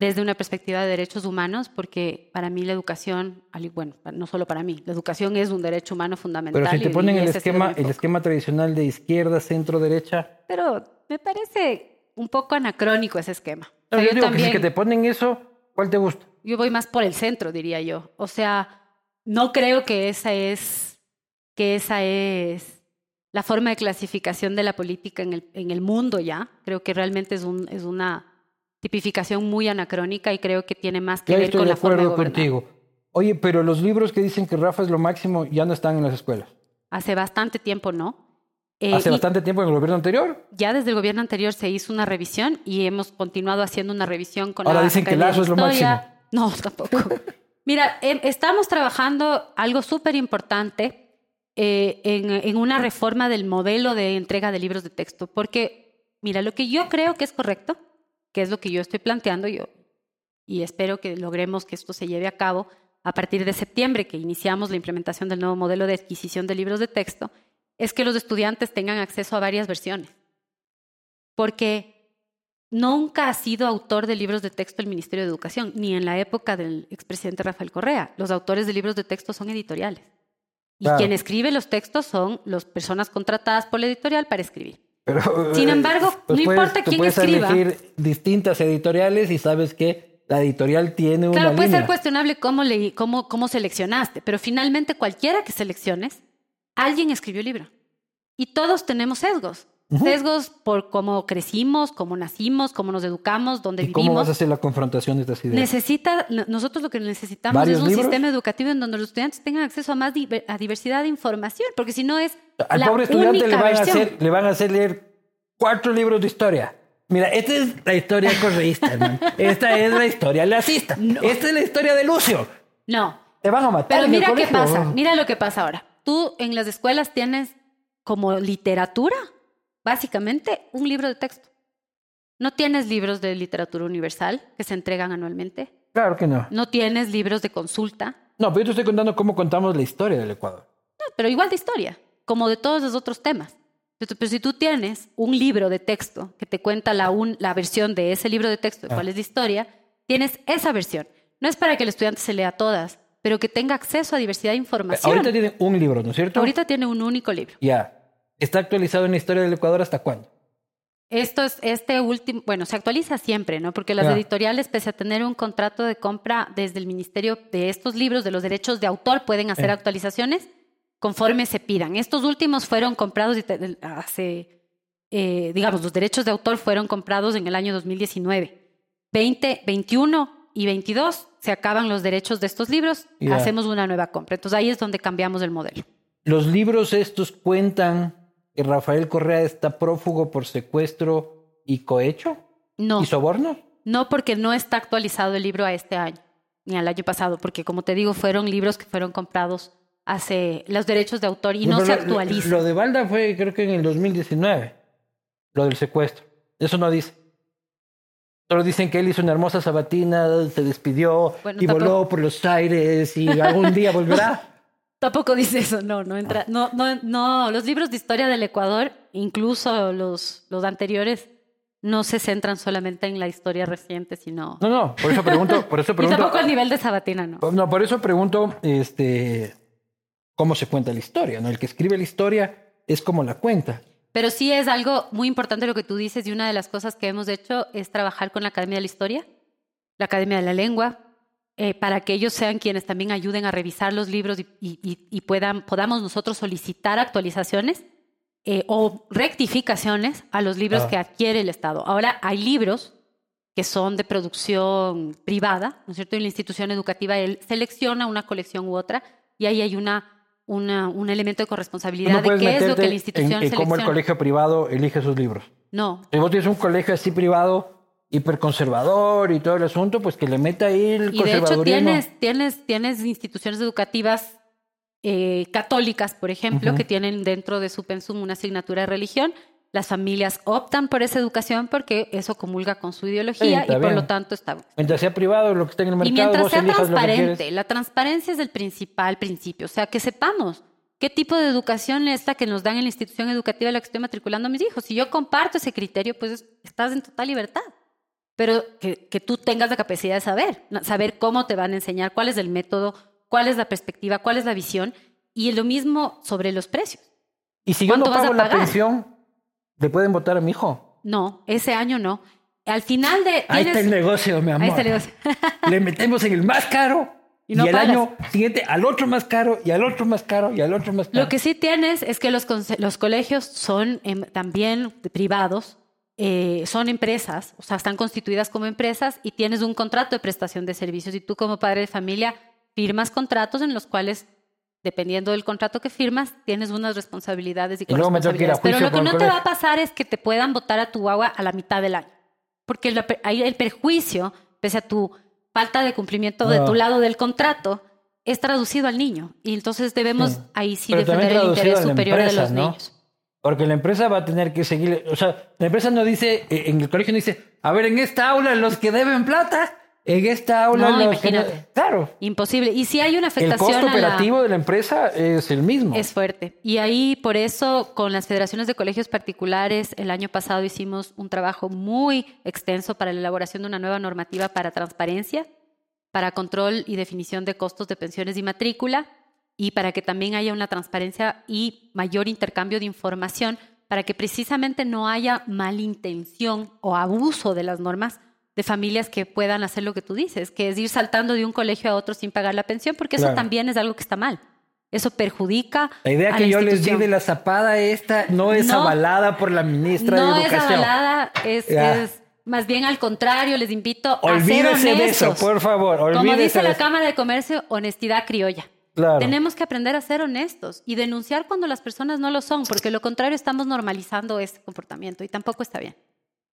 desde una perspectiva de derechos humanos, porque para mí la educación, bueno, no solo para mí, la educación es un derecho humano fundamental. Pero si te ponen el esquema, el esquema tradicional de izquierda, centro, derecha. Pero me parece un poco anacrónico ese esquema. O No, sea, yo yo, digo que si también, que te ponen eso, ¿cuál te gusta? yo voy más por el centro, diría yo. O sea, no creo que esa es, que esa es la forma de clasificación de la política en el, en el mundo ya. Creo que realmente es, un, es una tipificación muy anacrónica y creo que tiene más que Ya ver estoy con de la forma de acuerdo contigo. Oye, pero los libros que dicen que Rafa es lo máximo ya no están en las escuelas. Hace bastante tiempo, ¿no? Eh, Hace bastante tiempo en el gobierno anterior. Ya desde el gobierno anterior se hizo una revisión y hemos continuado haciendo una revisión con Ahora la dicen que Lazo es lo Historia. No, tampoco. Mira, em, estamos trabajando algo súper importante eh, en, en una reforma del modelo de entrega de libros de texto, porque, mira, lo que yo creo que es correcto, que es lo que yo estoy planteando yo, y espero que logremos que esto se lleve a cabo a partir de septiembre, que iniciamos la implementación del nuevo modelo de adquisición de libros de texto, es que los estudiantes tengan acceso a varias versiones. Porque nunca ha sido autor de libros de texto el Ministerio de Educación, ni en la época del expresidente Rafael Correa. Los autores de libros de texto son editoriales. Y Claro. quien escribe los textos son las personas contratadas por la editorial para escribir. Pero, Sin eh, embargo, no puedes- importa quién puedes escriba. elegir distintas editoriales y sabes que la editorial tiene una Claro, puede línea. ser cuestionable cómo, leí- cómo, cómo seleccionaste, pero finalmente cualquiera que selecciones, alguien escribió el libro. Y todos tenemos sesgos. Ujú. Sesgos por cómo crecimos, cómo nacimos, cómo nos educamos, dónde ¿Y cómo vas a vivimos. hacer la confrontación de estas ideas? Necesita, no- nosotros lo que necesitamos ¿Varios es un libros? sistema educativo en donde los estudiantes tengan acceso a más diver- a diversidad de información, porque si no es Al la pobre estudiante le van, a hacer, le van a hacer leer cuatro libros de historia. Mira, esta es la historia correísta, hermano. Esta es la historia lacista. Esta es la historia de Lucio. No. Te van a matar. Pero mira qué pasa. Mira lo que pasa ahora. Tú en las escuelas tienes como literatura, básicamente, un libro de texto. No tienes libros de literatura universal que se entregan anualmente. Claro que no. No tienes libros de consulta. No, pero yo te estoy contando cómo contamos la historia del Ecuador. No, pero igual de historia, como de todos los otros temas. Pero, si tú tienes un libro de texto que te cuenta la, un- la versión de ese libro de texto de Ah. cuál es la historia, tienes esa versión. No es para que el estudiante se lea todas, pero que tenga acceso a diversidad de información. Ahorita tienen un libro, ¿no es cierto? Ahorita tiene un único libro. Ya. ¿Está actualizado en la historia del Ecuador hasta cuándo? Esto es este último, bueno, se actualiza siempre, ¿no? Porque las Ya. editoriales, pese a tener un contrato de compra desde el Ministerio de estos libros, de los derechos de autor, pueden hacer Eh. actualizaciones conforme se pidan. Estos últimos fueron comprados hace, eh, digamos, los derechos de autor fueron comprados en el año 2019. 20, 21 y 22 se acaban los derechos de estos libros, hacemos una nueva compra. Entonces ahí es donde cambiamos el modelo. Los libros estos cuentan Rafael Correa está prófugo por secuestro y cohecho No. y soborno. No porque no está actualizado el libro a este año, ni al año pasado, porque como te digo, fueron libros que fueron comprados hace los derechos de autor y no se lo- actualiza. Lo, de Balda fue creo que en el 2019, lo del secuestro. Eso no dice. Solo dicen que él hizo una hermosa sabatina, se despidió Bueno, y tampoco- voló por los aires y algún día volverá. Tampoco dice eso, no, no entra, no, no, no, los libros de historia del Ecuador, incluso los, los anteriores, no se centran solamente en la historia reciente, sino No, no, por eso pregunto, por eso y pregunto. tampoco al nivel de Sabatina, no. No, por eso pregunto, este, cómo se cuenta la historia, ¿no? El que escribe la historia es como la cuenta. Pero sí es algo muy importante lo que tú dices y una de las cosas que hemos hecho es trabajar con la Academia de la Historia, la Academia de la Lengua, eh, para que ellos sean quienes también ayuden a revisar los libros y, y- puedan, podamos nosotros solicitar actualizaciones eh, o rectificaciones a los libros Ah. que adquiere el Estado. Ahora hay libros que son de producción privada, ¿no es cierto? Y la institución educativa él selecciona una colección u otra y ahí hay una, una- un elemento de corresponsabilidad no de qué es lo que la institución en, en cómo el selecciona. colegio privado elige sus libros. No, Si vos tienes un colegio así privado, hiperconservador y todo el asunto, pues que le meta ahí el Y de hecho tienes, tienes, tienes instituciones educativas eh, católicas, por ejemplo, que tienen dentro de su pensum una asignatura de religión. Las familias optan por esa educación porque eso comulga con su ideología y por bien. lo tanto está... Mientras sea privado, lo que está en el Y mercado, mientras vos sea transparente, la transparencia es el principal principio. O sea, que sepamos qué tipo de educación es la que nos dan en la institución educativa a la que estoy matriculando a mis hijos. Si yo comparto ese criterio, pues estás en total libertad. Pero que, que tú tengas la capacidad de saber, saber cómo te van a enseñar, cuál es el método, cuál es la perspectiva, cuál es la visión. Y lo mismo sobre los precios. Y si yo no ¿Cuánto vas a pago la pensión, ¿le pueden votar a mi hijo? No, ese año no. Al final de... Ahí está el negocio, mi amor. Ahí está el negocio. Le metemos en el más caro Y y, no el pagas. año siguiente al otro más caro y al otro más caro y al otro más caro. Lo que sí tienes es que los, los colegios son em, también privados, eh, son empresas, o sea, están constituidas como empresas y tienes un contrato de prestación de servicios y tú como padre de familia firmas contratos en los cuales, dependiendo del contrato que firmas, tienes unas responsabilidades y, Y corresponsabilidades. Pero lo que no el te va a pasar es que te puedan votar a tu agua a la mitad del año, porque ahí el perjuicio, pese a tu falta de cumplimiento de tu lado del contrato, es traducido al niño. Y entonces debemos Sí. ahí sí Pero defender el interés superior de los ¿no? niños. Porque la empresa va a tener que seguir, o sea, la empresa no dice, eh, en el colegio no dice, a ver, en esta aula los que deben plata, en esta aula No, los que no-". imagínate. Claro, Imposible. Y si hay una el afectación costo a la- operativo de la empresa es el mismo. Es fuerte. Y ahí, por eso, con las federaciones de colegios particulares, el año pasado hicimos un trabajo muy extenso para la elaboración de una nueva normativa para transparencia, para control y definición de costos de pensiones y matrícula, y para que también haya una transparencia y mayor intercambio de información, para que precisamente no haya malintención o abuso de las normas de familias que puedan hacer lo que tú dices, que es ir saltando de un colegio a otro sin pagar la pensión, porque eso Claro. también es algo que está mal. Eso perjudica. La idea a que la yo les di de la zapada esta no es No. avalada por la ministra no de es Educación. avalada, es, Ya. es más bien al contrario, les invito a Olvídese ser de eso, honestos. por favor. Como olvídese dice de la eso. Cámara de Comercio, honestidad criolla. Claro. Tenemos que aprender a ser honestos y denunciar cuando las personas no lo son, porque lo contrario estamos normalizando ese comportamiento y tampoco está bien.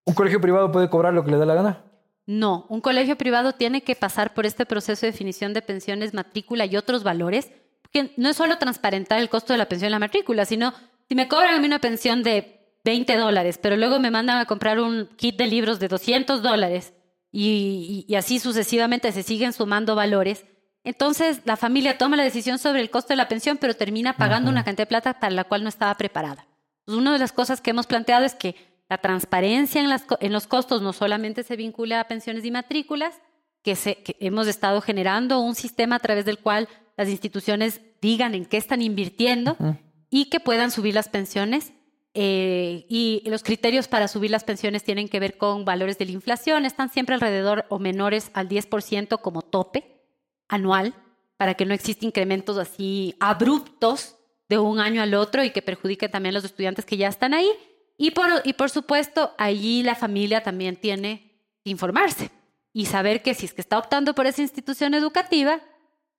¿Un colegio privado puede cobrar lo que le da la gana? No, un colegio privado tiene que pasar por este proceso de definición de pensiones, matrícula y otros valores, que no es solo transparentar el costo de la pensión y la matrícula, sino si me cobran a mí una pensión de 20 dólares, pero luego me mandan a comprar un kit de libros de 200 dólares y, y, así sucesivamente se siguen sumando valores, entonces la familia toma la decisión sobre el costo de la pensión, pero termina pagando una cantidad de plata para la cual no estaba preparada. una de las cosas que hemos planteado es que la transparencia en, las, en los costos no solamente se vincula a pensiones y matrículas, que, se, hemos estado generando un sistema a través del cual las instituciones digan en qué están invirtiendo y que puedan subir las pensiones. Eh, y los criterios para subir las pensiones tienen que ver con valores de la inflación, están siempre alrededor o menores al 10% como tope anual, para que no existan incrementos así abruptos de un año al otro y que perjudiquen también a los estudiantes que ya están ahí. Y por, y por supuesto, allí la familia también tiene que informarse y saber que si es que está optando por esa institución educativa,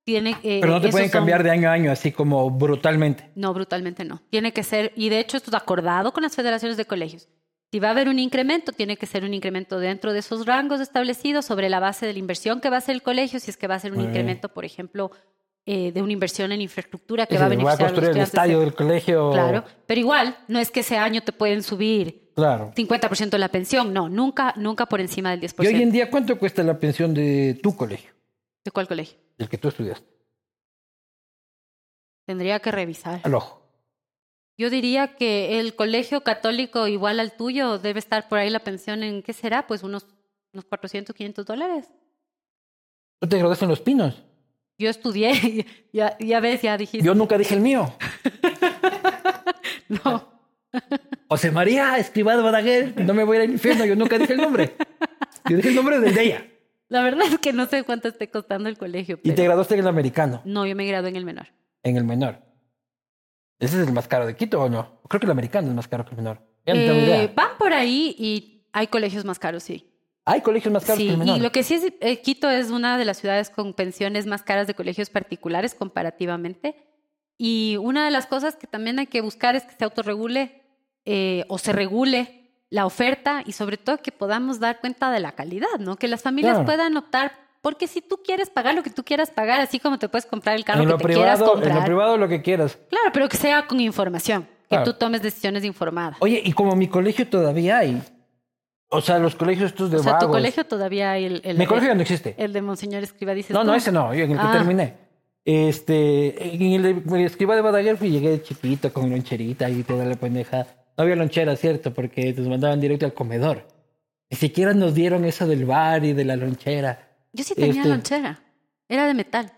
tiene eh, Pero no te pueden cambiar de año a año, así como brutalmente. No, brutalmente no. Tiene que ser, y de hecho esto es acordado con las federaciones de colegios. Si va a haber un incremento, tiene que ser un incremento dentro de esos rangos establecidos sobre la base de la inversión que va a hacer el colegio, si es que va a ser un incremento, por ejemplo, eh, de una inversión en infraestructura que va a beneficiar va a construir el estadio del colegio. Claro, pero igual, no es que ese año te pueden subir claro. 50% de la pensión, no, nunca, nunca por encima del 10%. ¿Y hoy en día cuánto cuesta la pensión de tu colegio? ¿De cuál colegio? El que tú estudiaste. Tendría que revisar. Al ojo. Yo diría que el colegio católico igual al tuyo debe estar por ahí la pensión en, ¿qué será? Pues unos, unos 400, 500 dólares. ¿Tú te graduaste en Los Pinos? Yo estudié, ya, ya ves, ya dijiste. Yo nunca dije el mío. no. José María Escribado Badaguer, no me voy al infierno, yo nunca dije el nombre. Yo dije el nombre de ella. La verdad es que no sé cuánto esté costando el colegio. ¿Y te graduaste en el americano? No, yo me gradué en el menor. En el menor. ¿Ese es el más caro de Quito o no? Creo que el americano es más caro que el menor. Eh, van por ahí y hay colegios más caros, sí. Hay colegios más caros que el menor. Y lo que sí es, eh, Quito es una de las ciudades con pensiones más caras de colegios particulares comparativamente. Y una de las cosas que también hay que buscar es que se autorregule eh, o se regule la oferta y sobre todo que podamos dar cuenta de la calidad, ¿no? Que las familias puedan optar porque si tú quieres pagar lo que tú quieras pagar, así como te puedes comprar el carro que te quieras comprar. En lo privado lo que quieras. Claro, pero que sea con información, que tú tomes decisiones informadas. Oye, y como mi colegio todavía hay, o sea, los colegios estos de o sea, tu colegio todavía hay el... Mi colegio ya no existe. El de Monseñor Escriba, dices No, no, ese no, yo en el que ah. terminé. Este, en el, el Escriba de Badaguer fui, llegué de chiquito con loncherita y toda la pendeja. No había lonchera, ¿cierto? Porque nos mandaban directo al comedor. Ni siquiera nos dieron eso del bar y de la lonchera. Yo sí tenía este lonchera. Era de metal.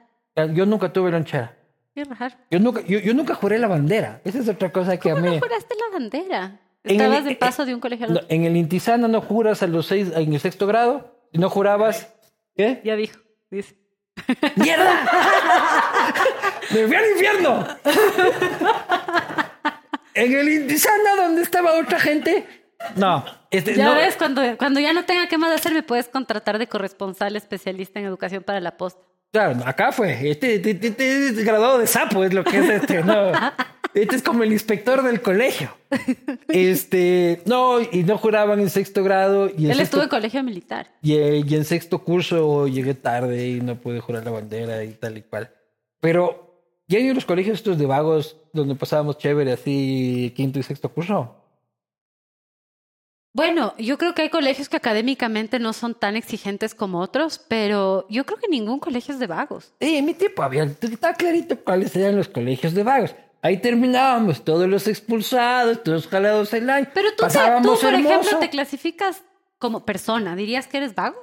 Yo nunca tuve lonchera. Qué raro. Yo nunca, yo, yo nunca juré la bandera. Esa es otra cosa que a mí. no juraste la bandera? Estabas de paso de un colegio al otro. En el Intisano no juras a los seis, en el sexto grado. Si no jurabas. ¿Qué? Ya dijo. Dice. ¡Mierda! ¡Me fui al infierno! en el Intisano, donde estaba otra gente. No. Este, ya ves, cuando, cuando ya no tenga qué más hacer, me puedes contratar de corresponsal especialista en educación para la posta. Claro, acá fue. Este, este, este, este graduado de sapo es lo que es este. No. Este es como el inspector del colegio. Este, no, y no juraban en sexto grado. Y Él estuvo en colegio militar. Y, y, en sexto curso llegué tarde y no pude jurar la bandera y tal y cual. Pero ya hay los colegios estos de vagos donde pasábamos chévere así quinto y sexto curso. Bueno, yo creo que hay colegios que académicamente no son tan exigentes como otros, pero yo creo que ningún colegio es de vagos. Sí, en mi tiempo había, está clarito cuáles eran los colegios de vagos. Ahí terminábamos, todos los expulsados, todos jalados el año. Pero tú, tú por ejemplo, te clasificas como persona. ¿Dirías que eres vago?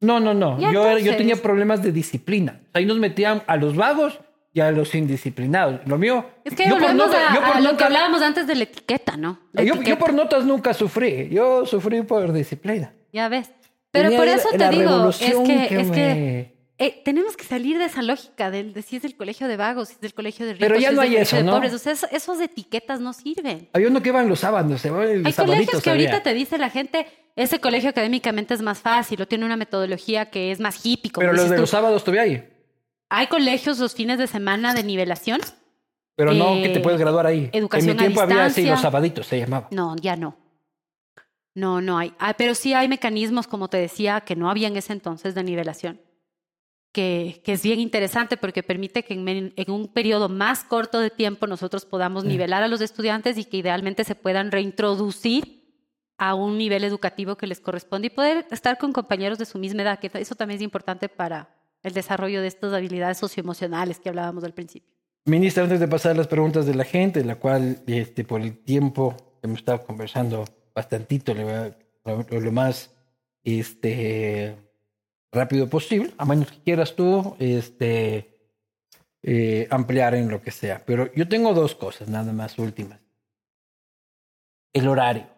No, no, no. Yo, yo tenía problemas de disciplina. Ahí nos metían a los vagos y a los indisciplinados. Lo mío. Es que yo volvemos a, lo que hablábamos antes de la etiqueta, ¿no? yo, por notas nunca sufrí. Yo sufrí por disciplina. Ya ves. Pero por eso te digo, es que, es que eh, tenemos que salir de esa lógica de, si es el colegio de vagos, si es el colegio de ricos, Pero ya no hay eso, ¿no? pobres. O sea, esos, etiquetas no sirven. Hay uno que van los sábados, se el Hay colegios que ahorita te dice la gente, ese colegio académicamente es más fácil o tiene una metodología que es más hippie. Pero los de los sábados todavía hay. Hay colegios los fines de semana de nivelación. Pero no que te puedes graduar ahí. Educación En mi tiempo había así los sabaditos, se llamaba. No, ya no. No, no hay. Ah, pero sí hay mecanismos, como te decía, que no había en ese entonces de nivelación, que, que es bien interesante porque permite que en, en, un periodo más corto de tiempo nosotros podamos nivelar a los estudiantes y que idealmente se puedan reintroducir a un nivel educativo que les corresponde y poder estar con compañeros de su misma edad, que eso también es importante para el desarrollo de estas habilidades socioemocionales que hablábamos al principio. Ministra, antes de pasar las preguntas de la gente, la cual este, por el tiempo hemos estado conversando bastantito, lo, lo más este, rápido posible, a menos que quieras tú este, eh, ampliar en lo que sea. Pero yo tengo dos cosas, nada más últimas. El horario.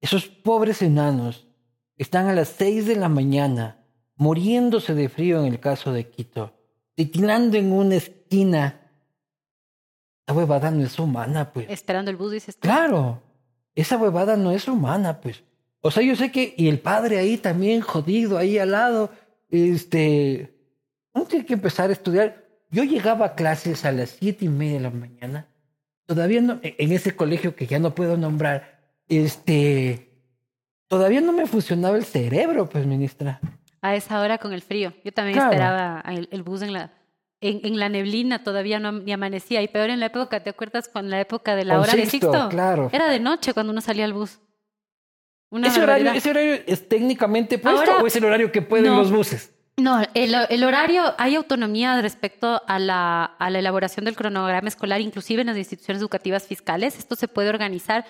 Esos pobres enanos están a las seis de la mañana muriéndose de frío en el caso de Quito, titilando en una esquina. La huevada no es humana, pues. Esperando el bus, dices. Claro esa huevada no es humana, pues. O sea, yo sé que, y el padre ahí también jodido, ahí al lado, este, uno tiene que empezar a estudiar. Yo llegaba a clases a las siete y media de la mañana, todavía no, e, en ese colegio que ya no puedo nombrar, este, todavía no me funcionaba el cerebro, pues, ministra. A esa hora con el frío. Yo también esperaba el, bus en la, en, la neblina todavía no ni amanecía. Y peor en la época, ¿te acuerdas con la época de la hora de Sixto? Claro. Era de noche cuando uno salía al bus. ¿Ese, horario, es técnicamente puesto o es el horario que pueden los buses? No, el, el, horario, hay autonomía respecto a la, a la elaboración del cronograma escolar, inclusive en las instituciones educativas fiscales. Esto se puede organizar.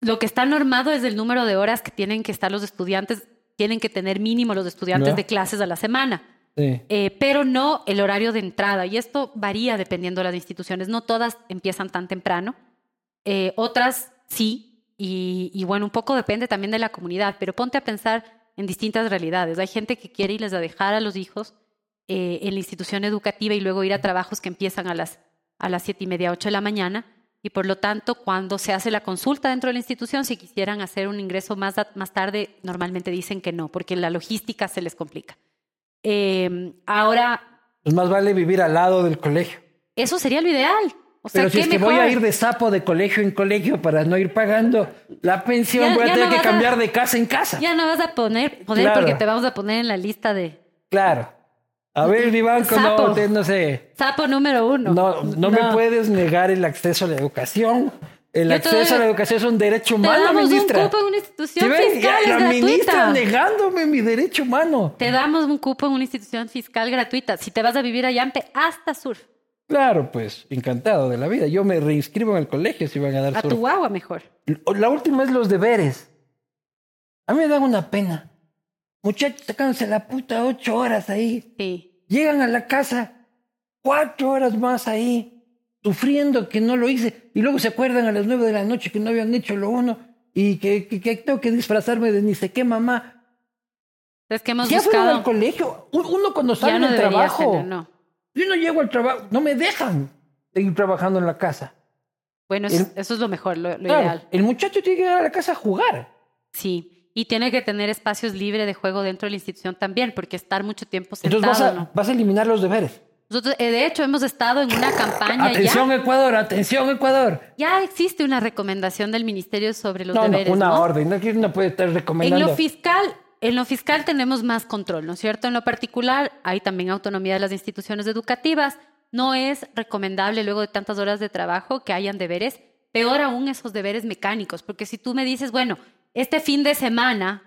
Lo que está normado es el número de horas que tienen que estar los estudiantes, tienen que tener mínimo los estudiantes de clases a la semana. Eh, pero no el horario de entrada. Y esto varía dependiendo de las instituciones. No todas empiezan tan temprano. Eh, otras sí. Y, bueno, un poco depende también de la comunidad. Pero ponte a pensar en distintas realidades. Hay gente que quiere irles a dejar a los hijos eh, en la institución educativa y luego ir a trabajos que empiezan a las, a las siete y media, ocho de la mañana. Y por lo tanto, cuando se hace la consulta dentro de la institución, si quisieran hacer un ingreso más, más tarde, normalmente dicen que no, porque la logística se les complica. Eh, ahora... Pues más vale vivir al lado del colegio. Eso sería lo ideal. O sea, Pero si es que voy a ir de sapo de colegio en colegio para no ir pagando la pensión, voy a tener que cambiar de casa en casa. Ya no vas a poner, poner porque te vamos a poner en la lista de. Claro. A ver, Iván, no, no sé. Sapo número uno. No, no, no, me puedes negar el acceso a la educación. El acceso a la educación es un derecho humano, te damos ministra. un cupo en una institución fiscal la, la ministra negándome mi derecho humano. Te damos un cupo en una institución fiscal gratuita. Si te vas a vivir a Yampe, hasta surf. Claro, pues, encantado de la vida. Yo me reinscribo en el colegio si van a dar A tu agua mejor. La última es los deberes. A mí me dan una pena. Muchachos sacándose la puta ocho horas ahí. Sí. Llegan a la casa cuatro horas más ahí sufriendo que no lo hice y luego se acuerdan a las nueve de la noche que no habían hecho lo uno y que, que, tengo que disfrazarme de ni sé qué mamá. Es que hemos ya buscado... al colegio. Uno cuando sale del trabajo. no. Yo no llego al trabajo, no me dejan seguir trabajando en la casa. Bueno, eso, es lo mejor, lo, ideal. El muchacho tiene que ir a la casa a jugar. Sí, y tiene que tener espacios libres de juego dentro de la institución también, porque estar mucho tiempo sentado... Entonces vas a, vas a eliminar los deberes. Nosotros, eh, de hecho, hemos estado en una campaña. Atención, Ecuador, atención, Ecuador. Ya existe una recomendación del Ministerio sobre los deberes. No, una orden, no, no puede estar recomendando. En lo fiscal, en lo fiscal tenemos más control, ¿no es cierto? En lo particular, hay también autonomía de las instituciones educativas. No es recomendable, luego de tantas horas de trabajo, que hayan deberes. Peor aún esos deberes mecánicos, porque si tú me dices, bueno, este fin de semana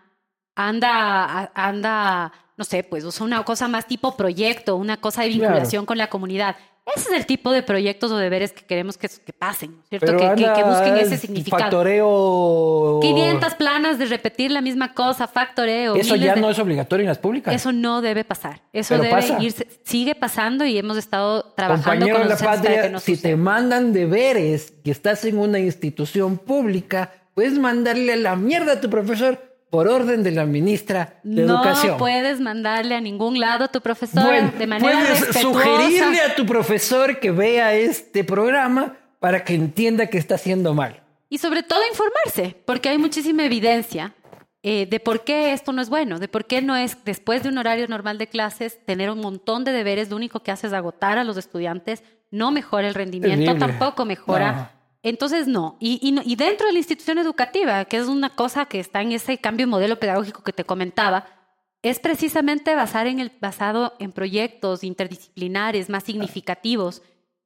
anda, anda no sé, pues una cosa más tipo proyecto, una cosa de vinculación con la comunidad. Ese es el tipo de proyectos o deberes que queremos que, que pasen, ¿cierto? Que, que, busquen ese significado. Factoreo. 500 planas de repetir la misma cosa, factoreo. Eso ya no es obligatorio en las públicas. Eso no debe pasar. Eso debe irse, sigue pasando y hemos estado trabajando con los la patria, Si te mandan deberes que estás en una institución pública, puedes mandarle a la mierda a tu profesor por orden de la ministra de Educación. No puedes mandarle a ningún lado a tu profesor de manera puedes sugerirle a tu profesor que vea este programa para que entienda que está haciendo mal. Y sobre todo informarse, porque hay muchísima evidencia eh, de por qué esto no es bueno, de por qué no es, después de un horario normal de clases, tener un montón de deberes, lo único que hace es agotar a los estudiantes, no mejora el rendimiento, tampoco mejora Entonces, no. Y, y, y, dentro de la institución educativa, que es una cosa que está en ese cambio de modelo pedagógico que te comentaba, es precisamente basar en el, basado en proyectos interdisciplinares más significativos,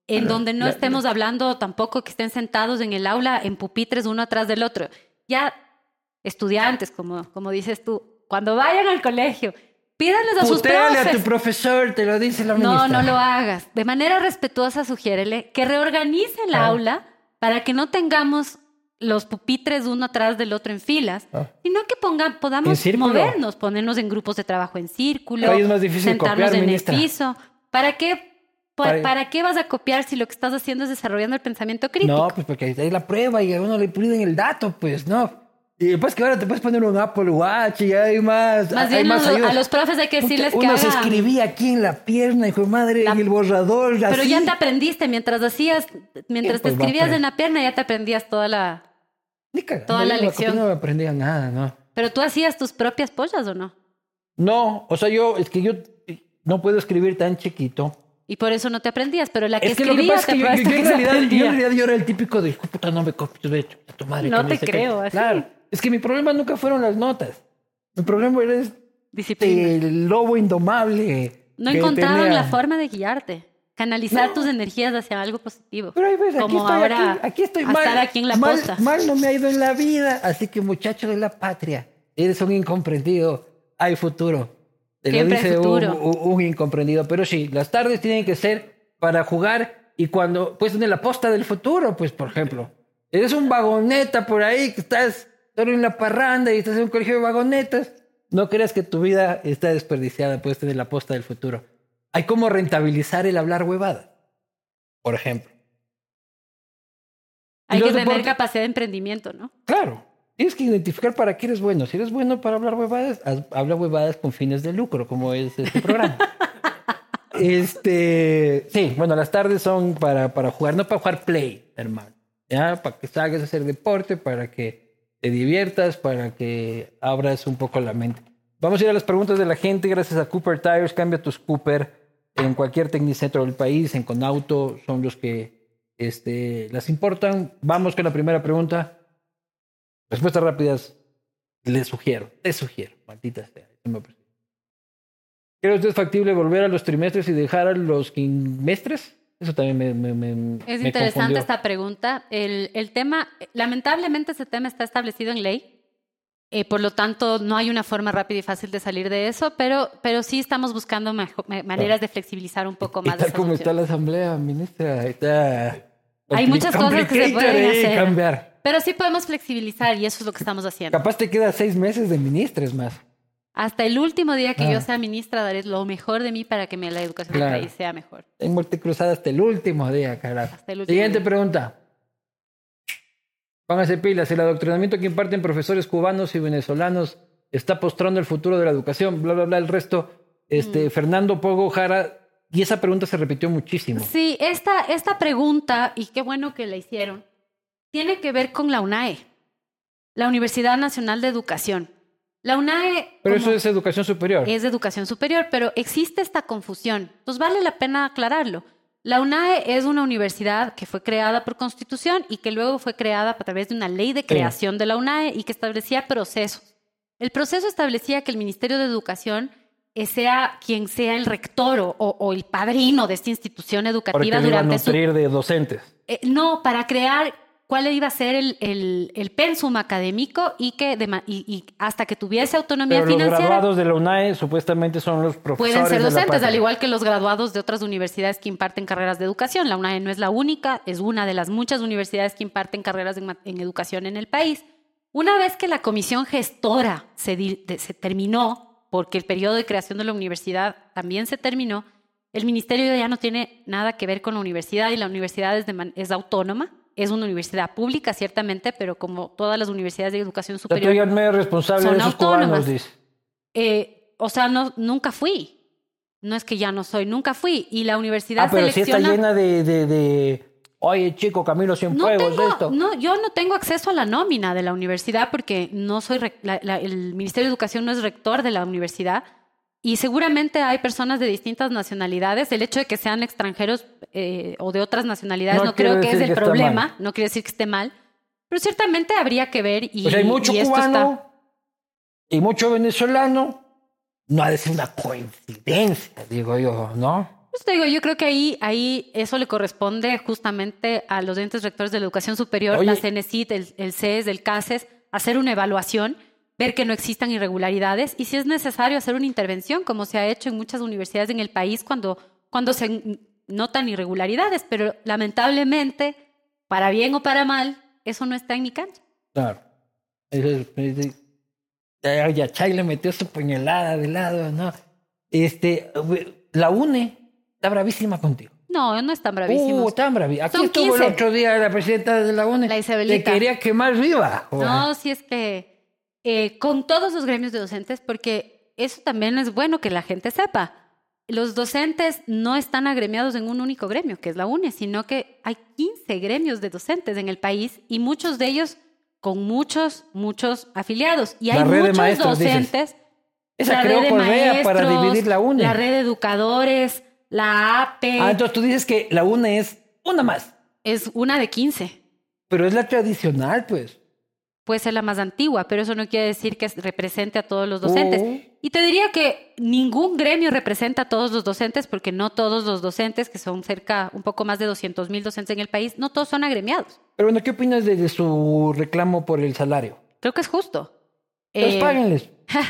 en donde no estemos hablando tampoco que estén sentados en el aula en pupitres uno atrás del otro. Ya estudiantes, como, como dices tú, cuando vayan al colegio, pídanles a sus profes. a tu profesor, te lo dice la ministra. No, no lo hagas. De manera respetuosa, sugiérele que reorganice el ah. aula para que no tengamos los pupitres uno atrás del otro en filas, ah. sino que ponga, podamos movernos, ponernos en grupos de trabajo en círculo, sentarnos en el piso. ¿Para qué, para, qué vas a copiar si lo que estás haciendo es desarrollando el pensamiento crítico? No, pues porque hay la prueba y a uno le piden el dato, pues no. Y después que ahora te puedes poner un Apple Watch y hay más. Más bien a los profes hay que decirles que. Uno se escribía aquí en la pierna, hijo de madre, en el borrador. Pero ya te aprendiste mientras hacías, mientras te pues, escribías en la pierna, ya te aprendías toda la. toda la lección. No aprendía nada, ¿no? Pero tú hacías tus propias pollas o no? No, o sea, yo, es que yo no puedo escribir tan chiquito. Y por eso no te aprendías, pero la que es que escribía te yo, en realidad, yo, en realidad, yo era el típico de, puta, no me copies, de hecho, tu madre. No te creo, así. Claro. Es que mi problema nunca fueron las notas. Mi problema era el lobo indomable. No encontraban la forma de guiarte. Canalizar tus energías hacia algo positivo. Pero ahí ves, aquí estoy, ahora aquí, estoy mal, estar aquí en la mal, mal no me ha ido en la vida. Así que muchacho de la patria, eres un incomprendido. Hay futuro. Te lo dice un, incomprendido. Pero sí, las tardes tienen que ser para jugar y cuando, pues en la posta del futuro, pues por ejemplo, eres un vagoneta por ahí que Estás en la parranda y estás en un colegio de vagonetas, no creas que tu vida está desperdiciada, puedes tener la posta del futuro. Hay como rentabilizar el hablar huevada, por ejemplo. Hay que tener capacidad de emprendimiento, ¿no? Claro. Tienes que identificar para qué eres bueno. Si eres bueno para hablar huevadas, habla huevadas con fines de lucro, como es este programa. este, sí, bueno, las tardes son para, para jugar, no para jugar play, hermano. ¿ya? Para que salgas a hacer deporte, para que diviertas, para que abras un poco la mente. Vamos a ir a las preguntas de la gente. Gracias a Cooper Tires, cambia tus Cooper en cualquier tecnicentro del país, en Conauto, son los que este, las importan. Vamos con la primera pregunta. Respuestas rápidas. Les sugiero, te sugiero, maldita sea. ¿Cree usted factible volver a los trimestres y dejar a los quimestres? Eso también me... es interesante esta pregunta. El, el, tema, lamentablemente ese tema está establecido en ley. Eh, por lo tanto, no hay una forma rápida y fácil de salir de eso, pero, pero sí estamos buscando maneras de flexibilizar un poco más. Tal como está la asamblea, ministra, está... Hay muchas cosas que se pueden hacer. Cambiar. Pero sí podemos flexibilizar y eso es lo que estamos haciendo. Capaz te queda seis meses de ministres más. Hasta el último día que yo ah. sea ministra daré lo mejor de mí para que la educación del país sea mejor. En muerte cruzada hasta el último día, carajo. Siguiente pregunta. Pónganse pilas. El adoctrinamiento que imparten profesores cubanos y venezolanos está postrando el futuro de la educación, bla, bla, bla. El resto, este, mm. Fernando Pogo Jara. Y esa pregunta se repitió muchísimo. Sí, esta, esta pregunta, y qué bueno que la hicieron, tiene que ver con la UNAE, la Universidad Nacional de Educación. La UNAE... Pero eso es educación superior. Es educación superior, pero existe esta confusión. Pues vale la pena aclararlo. La UNAE es una universidad que fue creada por constitución y que luego fue creada a través de una ley de creación de la UNAE y que establecía procesos. El proceso establecía que el Ministerio de Educación eh, sea quien sea el rector o, el padrino de esta institución educativa durante a de docentes. Eh, no, para crear cuál iba a ser el, el, el pensum académico y que y, hasta que tuviese autonomía Pero financiera. Los graduados de la UNAE supuestamente son los profesores. Pueden ser docentes, al igual que los graduados de otras universidades que imparten carreras de educación. La UNAE no es la única, es una de las muchas universidades que imparten carreras en, educación en el país. Una vez que la comisión gestora se, se terminó, porque el periodo de creación de la universidad también se terminó, el ministerio ya no tiene nada que ver con la universidad y la universidad es, es autónoma es una universidad pública, ciertamente, pero como todas las universidades de educación superior. Pero tú responsable de esos cubanos, dice. Eh, o sea, no, nunca fui. No es que ya no soy, nunca fui. Y la universidad ah, pero si está llena de, de, Oye, chico, Camilo Cienfuegos, no esto. No, yo no tengo acceso a la nómina de la universidad porque no soy. el Ministerio de Educación no es rector de la universidad Y seguramente hay personas de distintas nacionalidades. El hecho de que sean extranjeros eh, o de otras nacionalidades no, creo que es el problema. No quiere decir que esté mal. Pero ciertamente habría que ver. Y, pues hay mucho cubano y mucho venezolano. No ha de ser una coincidencia, digo yo, ¿no? Pues te digo, yo creo que ahí, ahí eso le corresponde justamente a los entes rectores de la educación superior, la CNCIT, el, el CES, el CASES, hacer una evaluación ver que no existan irregularidades y si es necesario hacer una intervención, como se ha hecho en muchas universidades en el país cuando, cuando se notan irregularidades, pero lamentablemente, para bien o para mal, eso no está en mi cancha. Claro. Ya Chay le metió su puñalada de lado, ¿no? Este, la UNE está bravísima contigo. No, no están bravísimos. Uh, están bravísimos. Aquí estuvo el otro día la presidenta de la UNE. La Isabelita. Que quería quemar viva. No, si es que eh, con todos los gremios de docentes, porque eso también es bueno que la gente sepa. Los docentes no están agremiados en un único gremio, que es la UNE, sino que hay 15 gremios de docentes en el país y muchos de ellos con muchos, muchos afiliados. Y hay muchos docentes. Esa la red de para dividir la UNE. La red de educadores, la APE. Ah, entonces tú dices que la UNE es una más. Es una de 15. Pero es la tradicional, pues puede ser la más antigua, pero eso no quiere decir que represente a todos los docentes. Oh. Y te diría que ningún gremio representa a todos los docentes, porque no todos los docentes, que son cerca, un poco más de 200 mil docentes en el país, no todos son agremiados. Pero bueno, ¿qué opinas de, su reclamo por el salario? Creo que es justo. Pues eh, páguenles.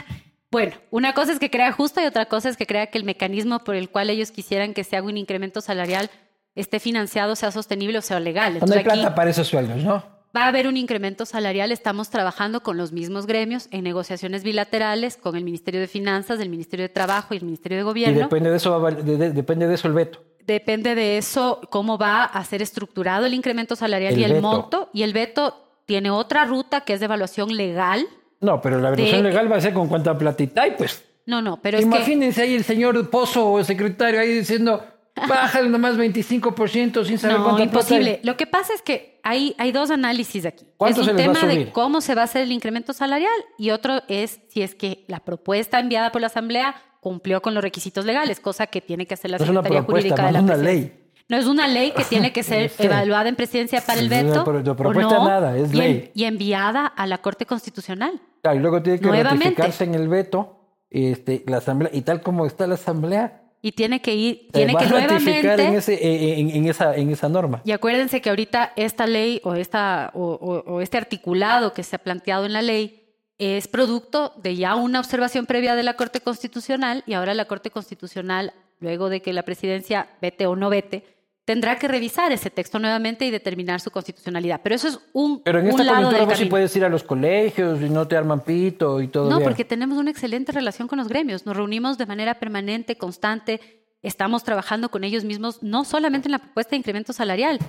Bueno, una cosa es que crea justo y otra cosa es que crea que el mecanismo por el cual ellos quisieran que se haga un incremento salarial esté financiado, sea sostenible o sea legal. no hay plata para esos sueldos, ¿no? Va a haber un incremento salarial. Estamos trabajando con los mismos gremios en negociaciones bilaterales con el Ministerio de Finanzas, el Ministerio de Trabajo y el Ministerio de Gobierno. Y depende de eso, depende de eso el veto. Depende de eso cómo va a ser estructurado el incremento salarial y el monto. Y el veto tiene otra ruta que es de evaluación legal. No, pero la evaluación legal va a ser con cuánta platita y pues. No, no, pero Imagínense ahí el señor Pozo o el secretario ahí diciendo Bájale nomás 25% sin saber no, imposible. Lo que pasa es que hay, hay dos análisis aquí. ¿Cuánto es un tema de cómo se va a hacer el incremento salarial y otro es si es que la propuesta enviada por la Asamblea cumplió con los requisitos legales, cosa que tiene que hacer la Secretaría Jurídica de la no es una ley. No es una ley que tiene que ser evaluada en presidencia para el veto. No, propuesta nada, es ley. y enviada a la Corte Constitucional. y luego tiene que ratificarse en el veto este, la Asamblea. Y tal como está la Asamblea, y tiene que ir, tiene que nuevamente en, ese, en, esa, en esa norma. Y acuérdense que ahorita esta ley o, esta, o, este articulado que se ha planteado en la ley es producto de ya una observación previa de la Corte Constitucional y ahora la Corte Constitucional, luego de que la presidencia vete o no vete, tendrá que revisar ese texto nuevamente y determinar su constitucionalidad. Pero eso es un Pero en esta coyuntura sí puedes ir a los colegios y no te arman pito y todo. No, porque tenemos una excelente relación con los gremios. Nos reunimos de manera permanente, constante. Estamos trabajando con ellos mismos, no solamente en la propuesta de incremento salarial.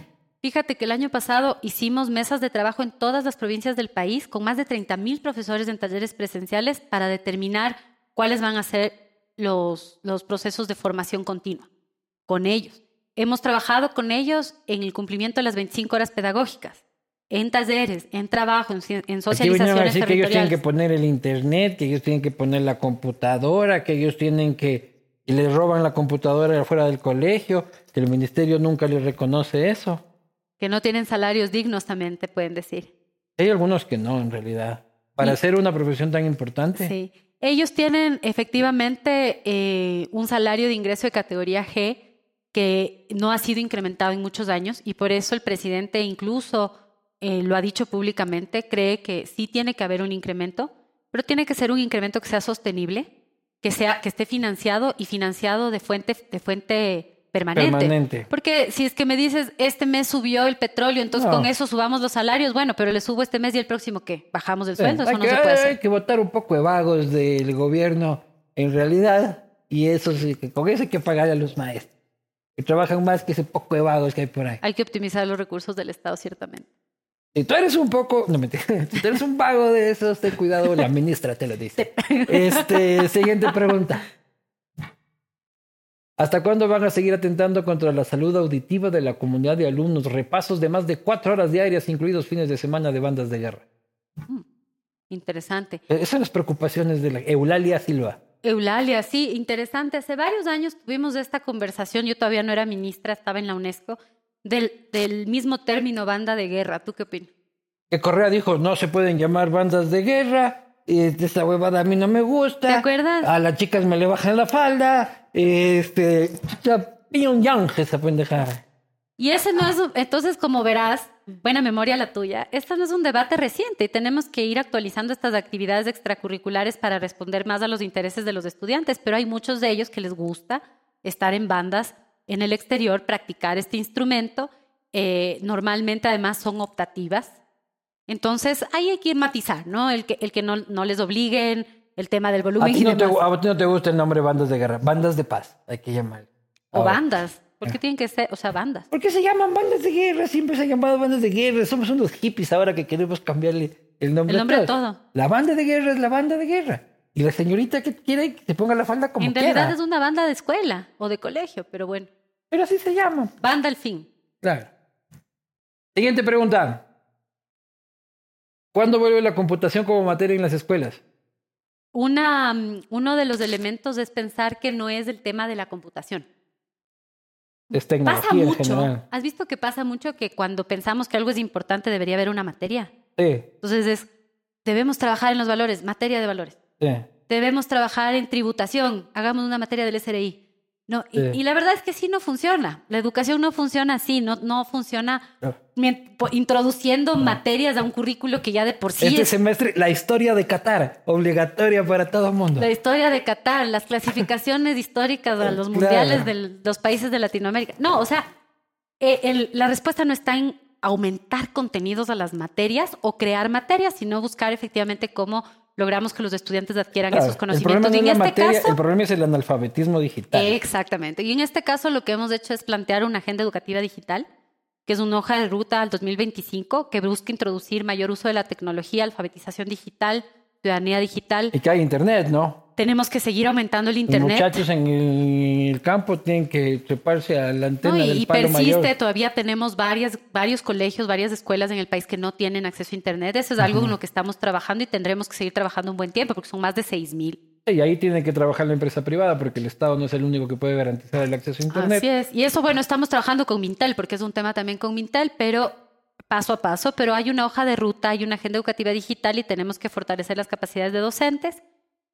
Fíjate que el año pasado hicimos mesas de trabajo en todas las provincias del país con más de 30 mil profesores en talleres presenciales para determinar cuáles van a ser los, los procesos de formación continua con ellos. Hemos trabajado con ellos en el cumplimiento de las 25 horas pedagógicas, en talleres, en trabajo, en, en socializaciones Aquí que ellos tienen que poner el internet, que ellos tienen que poner la computadora, que ellos tienen que y les roban la computadora fuera del colegio, que el ministerio nunca les reconoce eso. Que no tienen salarios dignos también, te pueden decir. Hay algunos que no, en realidad. Para hacer una profesión tan importante. Sí. Ellos tienen efectivamente eh, un salario de ingreso de categoría G que no ha sido incrementado en muchos años y por eso el presidente incluso eh, lo ha dicho públicamente, cree que sí tiene que haber un incremento, pero tiene que ser un incremento que sea sostenible, que sea que esté financiado y financiado de fuente de fuente permanente. Porque si es que me dices, este mes subió el petróleo, entonces con eso subamos los salarios, bueno, pero le subo este mes y el próximo qué? Bajamos el sueldo, eso no se puede hacer. Hay que votar un poco de vagos del gobierno en realidad y eso sí, con eso hay que pagar a los maestros que trabajan más que ese poco de vagos que hay por ahí. Hay que optimizar los recursos del Estado, ciertamente. Si tú eres un poco, no me si tú eres un vago de esos, ten cuidado, la ministra te lo dice. Este, siguiente pregunta. ¿Hasta cuándo van a seguir atentando contra la salud auditiva de la comunidad de alumnos? Repasos de más de cuatro horas diarias, incluidos fines de semana de bandas de guerra. Mm, interesante. Esas son las preocupaciones de la Eulalia Silva. Eulalia, sí, interesante. Hace varios años tuvimos esta conversación, yo todavía no era ministra, estaba en la UNESCO, del, del mismo término banda de guerra. ¿Tú qué opinas? Que Correa dijo, no se pueden llamar bandas de guerra, este, esta huevada a mí no me gusta. ¿Te acuerdas? A las chicas me le bajan la falda, este, yang esa pendejada. Y ese no es, entonces como verás, buena memoria la tuya, este no es un debate reciente y tenemos que ir actualizando estas actividades extracurriculares para responder más a los intereses de los estudiantes, pero hay muchos de ellos que les gusta estar en bandas en el exterior, practicar este instrumento, eh, normalmente además son optativas. Entonces hay que matizar, ¿no? El que, el que no, no les obliguen, el tema del volumen. A ti, no te, a ti no te gusta el nombre bandas de guerra, bandas de paz, hay que llamar. O bandas. ¿Por qué tienen que ser, o sea, bandas? ¿Por qué se llaman bandas de guerra? Siempre se han llamado bandas de guerra. Somos unos hippies ahora que queremos cambiarle el nombre, el nombre a de todo. La banda de guerra es la banda de guerra. Y la señorita que quiere que se ponga la falda como En realidad es una banda de escuela o de colegio, pero bueno. Pero así se llama. Banda al fin. Claro. Siguiente pregunta. ¿Cuándo vuelve la computación como materia en las escuelas? Una, mm, uno de los elementos es pensar que no es el tema de la computación. Es tecnología pasa en mucho. general. ¿Has visto que pasa mucho que cuando pensamos que algo es importante debería haber una materia? Sí, Entonces es, debemos trabajar en los valores, materia de valores. sí. Debemos trabajar en tributación, hagamos una materia del SRI. No, y, Sí. y la verdad es que sí no funciona. La educación no funciona así, no, no funciona No. introduciendo materias a un currículo que ya de por sí este es semestre, la historia de Qatar, obligatoria para todo el mundo. La historia de Qatar, las clasificaciones históricas a los Claro. mundiales de los países de Latinoamérica. No, o sea, eh, el- la respuesta no está en aumentar contenidos a las materias o crear materias, sino buscar efectivamente cómo logramos que los estudiantes adquieran Claro, esos el conocimientos. problema no Y es en la este materia, caso, el problema es el analfabetismo digital. Exactamente. Y en este caso lo que hemos hecho es plantear una agenda educativa digital, que es una hoja de ruta al 2025 que busca introducir mayor uso de la tecnología, alfabetización digital, ciudadanía digital. Y que hay internet, ¿no? Tenemos que seguir aumentando el Los Internet. muchachos en el campo tienen que treparse a la antena No, y, del y palo persiste, mayor. todavía tenemos varias, varios colegios, varias escuelas en el país que no tienen acceso a Internet. Eso es algo en lo que estamos trabajando y tendremos que seguir trabajando un buen tiempo porque son más de 6 mil. Y ahí tiene que trabajar la empresa privada porque el Estado no es el único que puede garantizar el acceso a internet. Así es. Y eso, bueno, estamos trabajando con Mintel porque es un tema también con Mintel, pero paso a paso. Pero hay una hoja de ruta, hay una agenda educativa digital y tenemos que fortalecer las capacidades de docentes.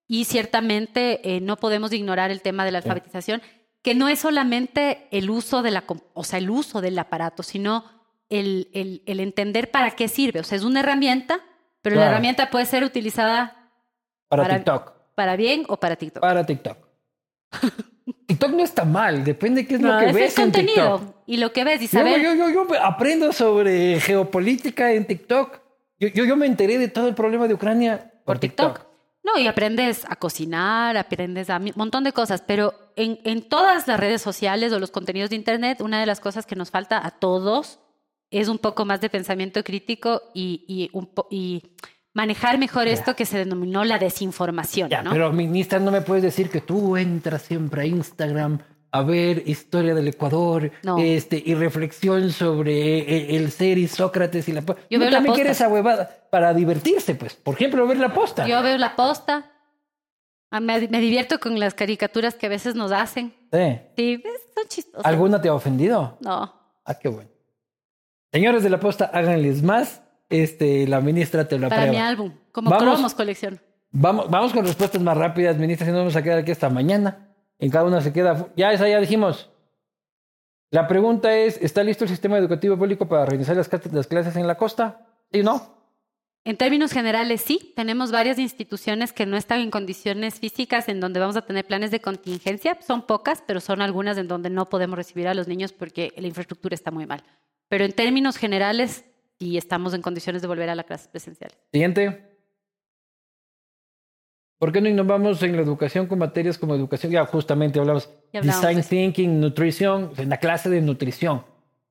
Y ciertamente eh, no podemos ignorar el tema de la alfabetización, que no es solamente el uso de la, o sea, el uso del aparato, sino el, el- el entender para qué sirve. O sea, es una herramienta, pero la herramienta puede ser utilizada Para, para- TikTok. para bien o para TikTok. Para TikTok. TikTok no está mal, depende qué es lo que es ves el en contenido TikTok. y lo que ves y Yo, saber. yo, yo, yo aprendo sobre geopolítica en TikTok. Yo, yo, yo me enteré de todo el problema de Ucrania por TikTok. No, y aprendes a cocinar, aprendes a un montón de cosas, pero en, en todas las redes sociales o los contenidos de Internet, una de las cosas que nos falta a todos es un poco más de pensamiento crítico y, y, un po- y manejar mejor esto que se denominó la desinformación, Ya, ¿no? pero ministra, no me puedes decir que tú entras siempre a Instagram a ver historia del Ecuador No. este, y reflexión sobre eh, el ser y Sócrates y la... Yo No, veo la también posta. quiere esa huevada para divertirse, pues. Por ejemplo, ver la posta. Yo veo la posta, ah, me, me divierto con las caricaturas que a veces nos hacen. Sí. Sí, son chistosas. ¿Alguna te ha ofendido? No. Ah, qué bueno. Señores de la posta, háganles más. Este, la ministra te lo Para aprueba. mi álbum, como Vamos. cromos colección. Vamos, vamos con respuestas más rápidas, ministra, si no vamos a quedar aquí hasta mañana. En cada una se queda. Ya esa ya dijimos. La pregunta es: ¿está listo el sistema educativo público para reiniciar las, las clases en la costa? ¿Sí o no? En términos generales, sí. Tenemos varias instituciones que no están en condiciones físicas en donde vamos a tener planes de contingencia. Son pocas, pero son algunas en donde no podemos recibir a los niños porque la infraestructura está muy mal. Pero en términos generales, sí estamos en condiciones de volver a la clase presencial. Siguiente. ¿Por qué no innovamos en la educación con materias como educación? Ya justamente hablamos Ya hablamos design de thinking, nutrición, en la clase de nutrición.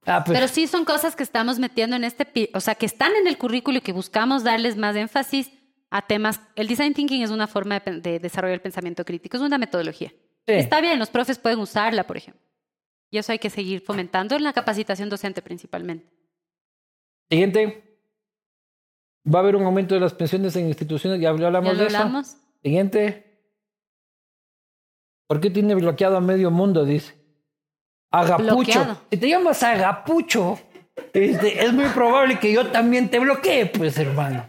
Ah, pues Pero sí son cosas que estamos metiendo en este, o sea, que están en el currículo y que buscamos darles más énfasis a temas. El design thinking es una forma de, de desarrollar el pensamiento crítico, es una metodología. sí. Está bien, los profes pueden usarla, por ejemplo. Y eso hay que seguir fomentando en la capacitación docente principalmente. Siguiente. Va a haber un aumento de las pensiones en instituciones, ya hablamos ¿Ya lo de eso. Siguiente. ¿Por qué tiene bloqueado a medio mundo? Dice. Agapucho. Bloqueado. Si te llamas Agapucho, este, es muy probable que yo también te bloquee, pues, hermano.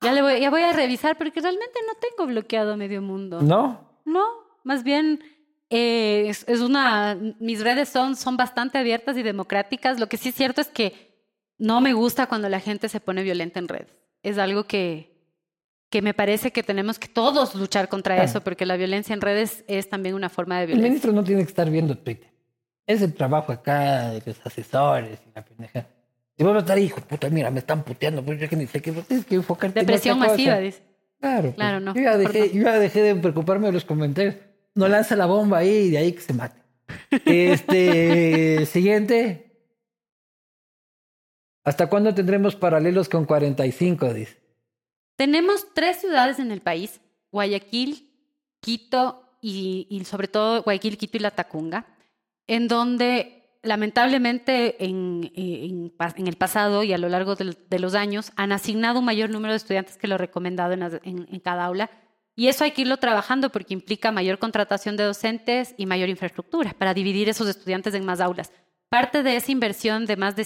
Ya, le voy, ya voy a revisar porque realmente no tengo bloqueado a medio mundo. ¿No? No, más bien eh, es, es una. Mis redes son, son bastante abiertas y democráticas. Lo que sí es cierto es que no me gusta cuando la gente se pone violenta en redes. Es algo que, que me parece que tenemos que todos luchar contra Claro. eso, porque la violencia en redes es también una forma de El violencia. ministro no tiene que estar viendo Twitter. Es el trabajo acá de los asesores y la pendeja. Si vos a estar, hijo, puta, mira, me están puteando, pues yo que ni sé qué, vos tienes que enfocarte en Depresión cosa. masiva, dice. Claro, pues. Claro, no, Yo ya, dejé, yo ya dejé de preocuparme de los comentarios. No lanza la bomba ahí y de ahí que se mate. Este, siguiente. ¿Hasta cuándo tendremos paralelos con 45? Dice. Tenemos tres ciudades en el país, Guayaquil, Quito y, y sobre todo Guayaquil, Quito y La Tacunga, en donde lamentablemente en, en, en el pasado y a lo largo del- de, los años han asignado un mayor número de estudiantes que lo recomendado en, en- cada aula. Y eso hay que irlo trabajando porque implica mayor contratación de docentes y mayor infraestructura para dividir esos estudiantes en más aulas. Parte de esa inversión de más de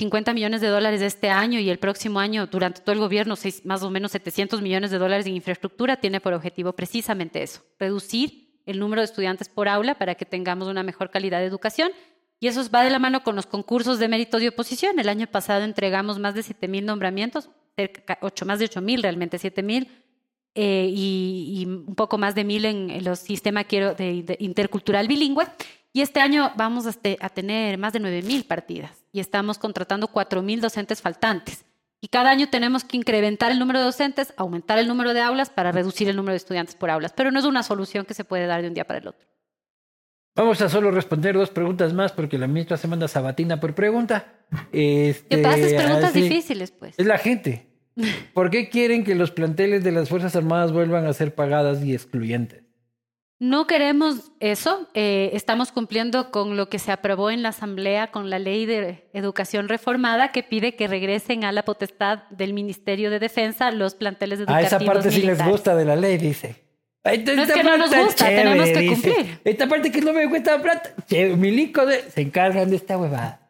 150 millones de dólares este año y el próximo año, durante todo el gobierno, más o menos 700 millones de dólares en infraestructura, tiene por objetivo precisamente eso, reducir el número de estudiantes por aula para que tengamos una mejor calidad de educación. Y eso va de la mano con los concursos de mérito y oposición. El año pasado entregamos más de 7 mil nombramientos, cerca, ocho, más de 8 mil, realmente 7 mil, eh, y, un poco más de mil en, en los sistemas de, de intercultural bilingüe. Y este año vamos a, este- a tener más de 9 mil partidas y estamos contratando 4 mil docentes faltantes. Y cada año tenemos que incrementar el número de docentes, aumentar el número de aulas para reducir el número de estudiantes por aulas. Pero no es una solución que se puede dar de un día para el otro. Vamos a solo responder dos preguntas más porque la ministra se manda sabatina por pregunta. Este, ¿Qué pasa? Es preguntas así- difíciles, pues. Es la gente. ¿Por qué quieren que los planteles de las Fuerzas Armadas vuelvan a ser pagadas y excluyentes? No queremos eso. Eh, estamos cumpliendo con lo que se aprobó en la Asamblea con la ley de educación reformada que pide que regresen a la potestad del Ministerio de Defensa los planteles A educativos Ah, esa parte sí les gusta de la ley, dice. Esta- No es que no nos gusta, chévere, tenemos que dice. cumplir. Esta parte que no me cuesta plata. Che, milico de... se encargan de esta huevada.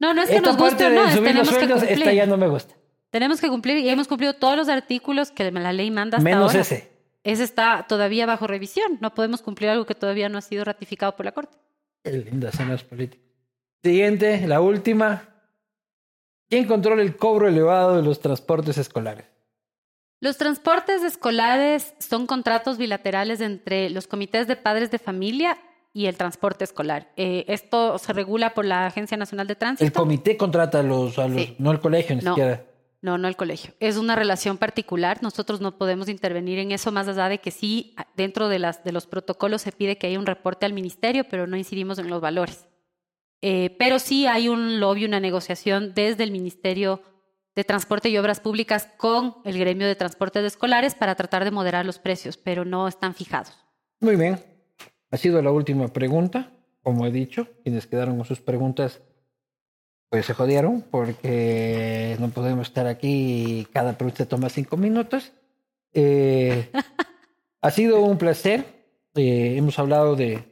No, no es que Esta nos guste no, es subir los tenemos que sueldos, cumplir. esta ya no me gusta. Tenemos que cumplir y hemos cumplido todos los artículos que la ley manda hasta Menos ahora. ese. Ese está todavía bajo revisión. No podemos cumplir algo que todavía no ha sido ratificado por la Corte. Qué lindas son las políticas. Siguiente, la última. ¿Quién controla el cobro elevado de los transportes escolares? Los transportes escolares son contratos bilaterales entre los comités de padres de familia y el transporte escolar. Eh, esto se regula por la Agencia Nacional de Tránsito. El comité contrata a los, a los Sí. no el colegio ni No. siquiera. No, no el colegio. Es una relación particular. Nosotros no podemos intervenir en eso, más allá de que sí, dentro de, los protocolos se pide que haya un reporte al ministerio, pero no incidimos en los valores. Eh, pero sí hay un lobby, una negociación desde el Ministerio de Transporte y Obras Públicas con el gremio de transporte de escolares para tratar de moderar los precios, pero no están fijados. Muy bien. Ha sido la última pregunta. Como he dicho, quienes quedaron con sus preguntas, pues se jodieron porque no podemos estar aquí y cada pregunta toma cinco minutos. Eh, ha sido un placer. Eh, hemos hablado de,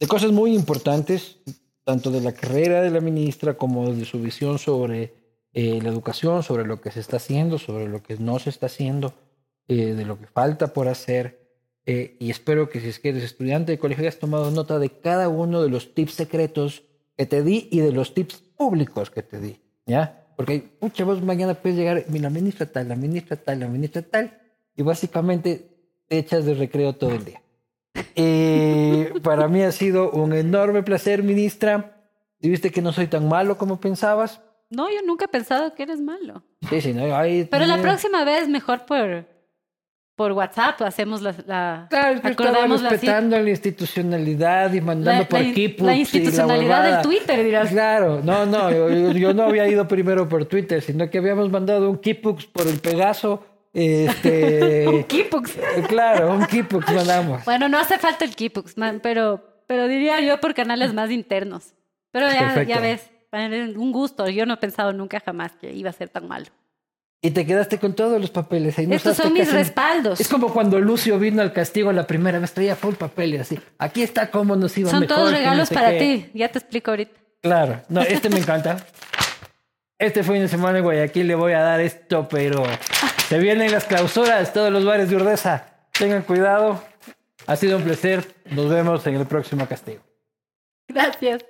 de cosas muy importantes, tanto de la carrera de la ministra como de su visión sobre eh, la educación, sobre lo que se está haciendo, sobre lo que no se está haciendo, eh, de lo que falta por hacer. Eh, y espero que si es que eres estudiante de colegio hayas tomado nota de cada uno de los tips secretos que te di y de los tips públicos que te di, ¿ya? Porque, pucha, vos mañana puedes llegar, mira, la ministra tal, la ministra tal, la ministra tal, y básicamente te echas de recreo todo el día. Eh, para mí ha sido un enorme placer, ministra. ¿Y viste que no soy tan malo como pensabas? No, yo nunca he pensado que eres malo. Sí, sí, no, ahí Pero la próxima vez mejor por, por WhatsApp hacemos la... la Claro, acordamos respetando la institucionalidad y mandando La- por Keep la y institucionalidad del Twitter, dirás. Claro, no, no, yo, no había ido primero por Twitter, sino que habíamos mandado un Keepux por el Pegaso. Este, Un Kipux. claro, un Keepux mandamos. Bueno, no hace falta el Kipux, pero, pero diría yo por canales más internos. Pero ya, Perfecto. ya ves, un gusto. Yo no he pensado nunca jamás que iba a ser tan malo. Y te quedaste con todos los papeles. Ahí no Estos son mis respaldos. Es como cuando Lucio vino al castigo la primera vez, traía full papeles así. Aquí está cómo nos iba Son mejor, todos que no regalos sé para qué. ti. Ya te explico ahorita. Claro, no, este me encanta. Este fin de semana en Guayaquil le voy a dar esto, pero se vienen las clausuras, todos los bares de Urdesa. Tengan cuidado. Ha sido un placer. Nos vemos en el próximo castigo. Gracias.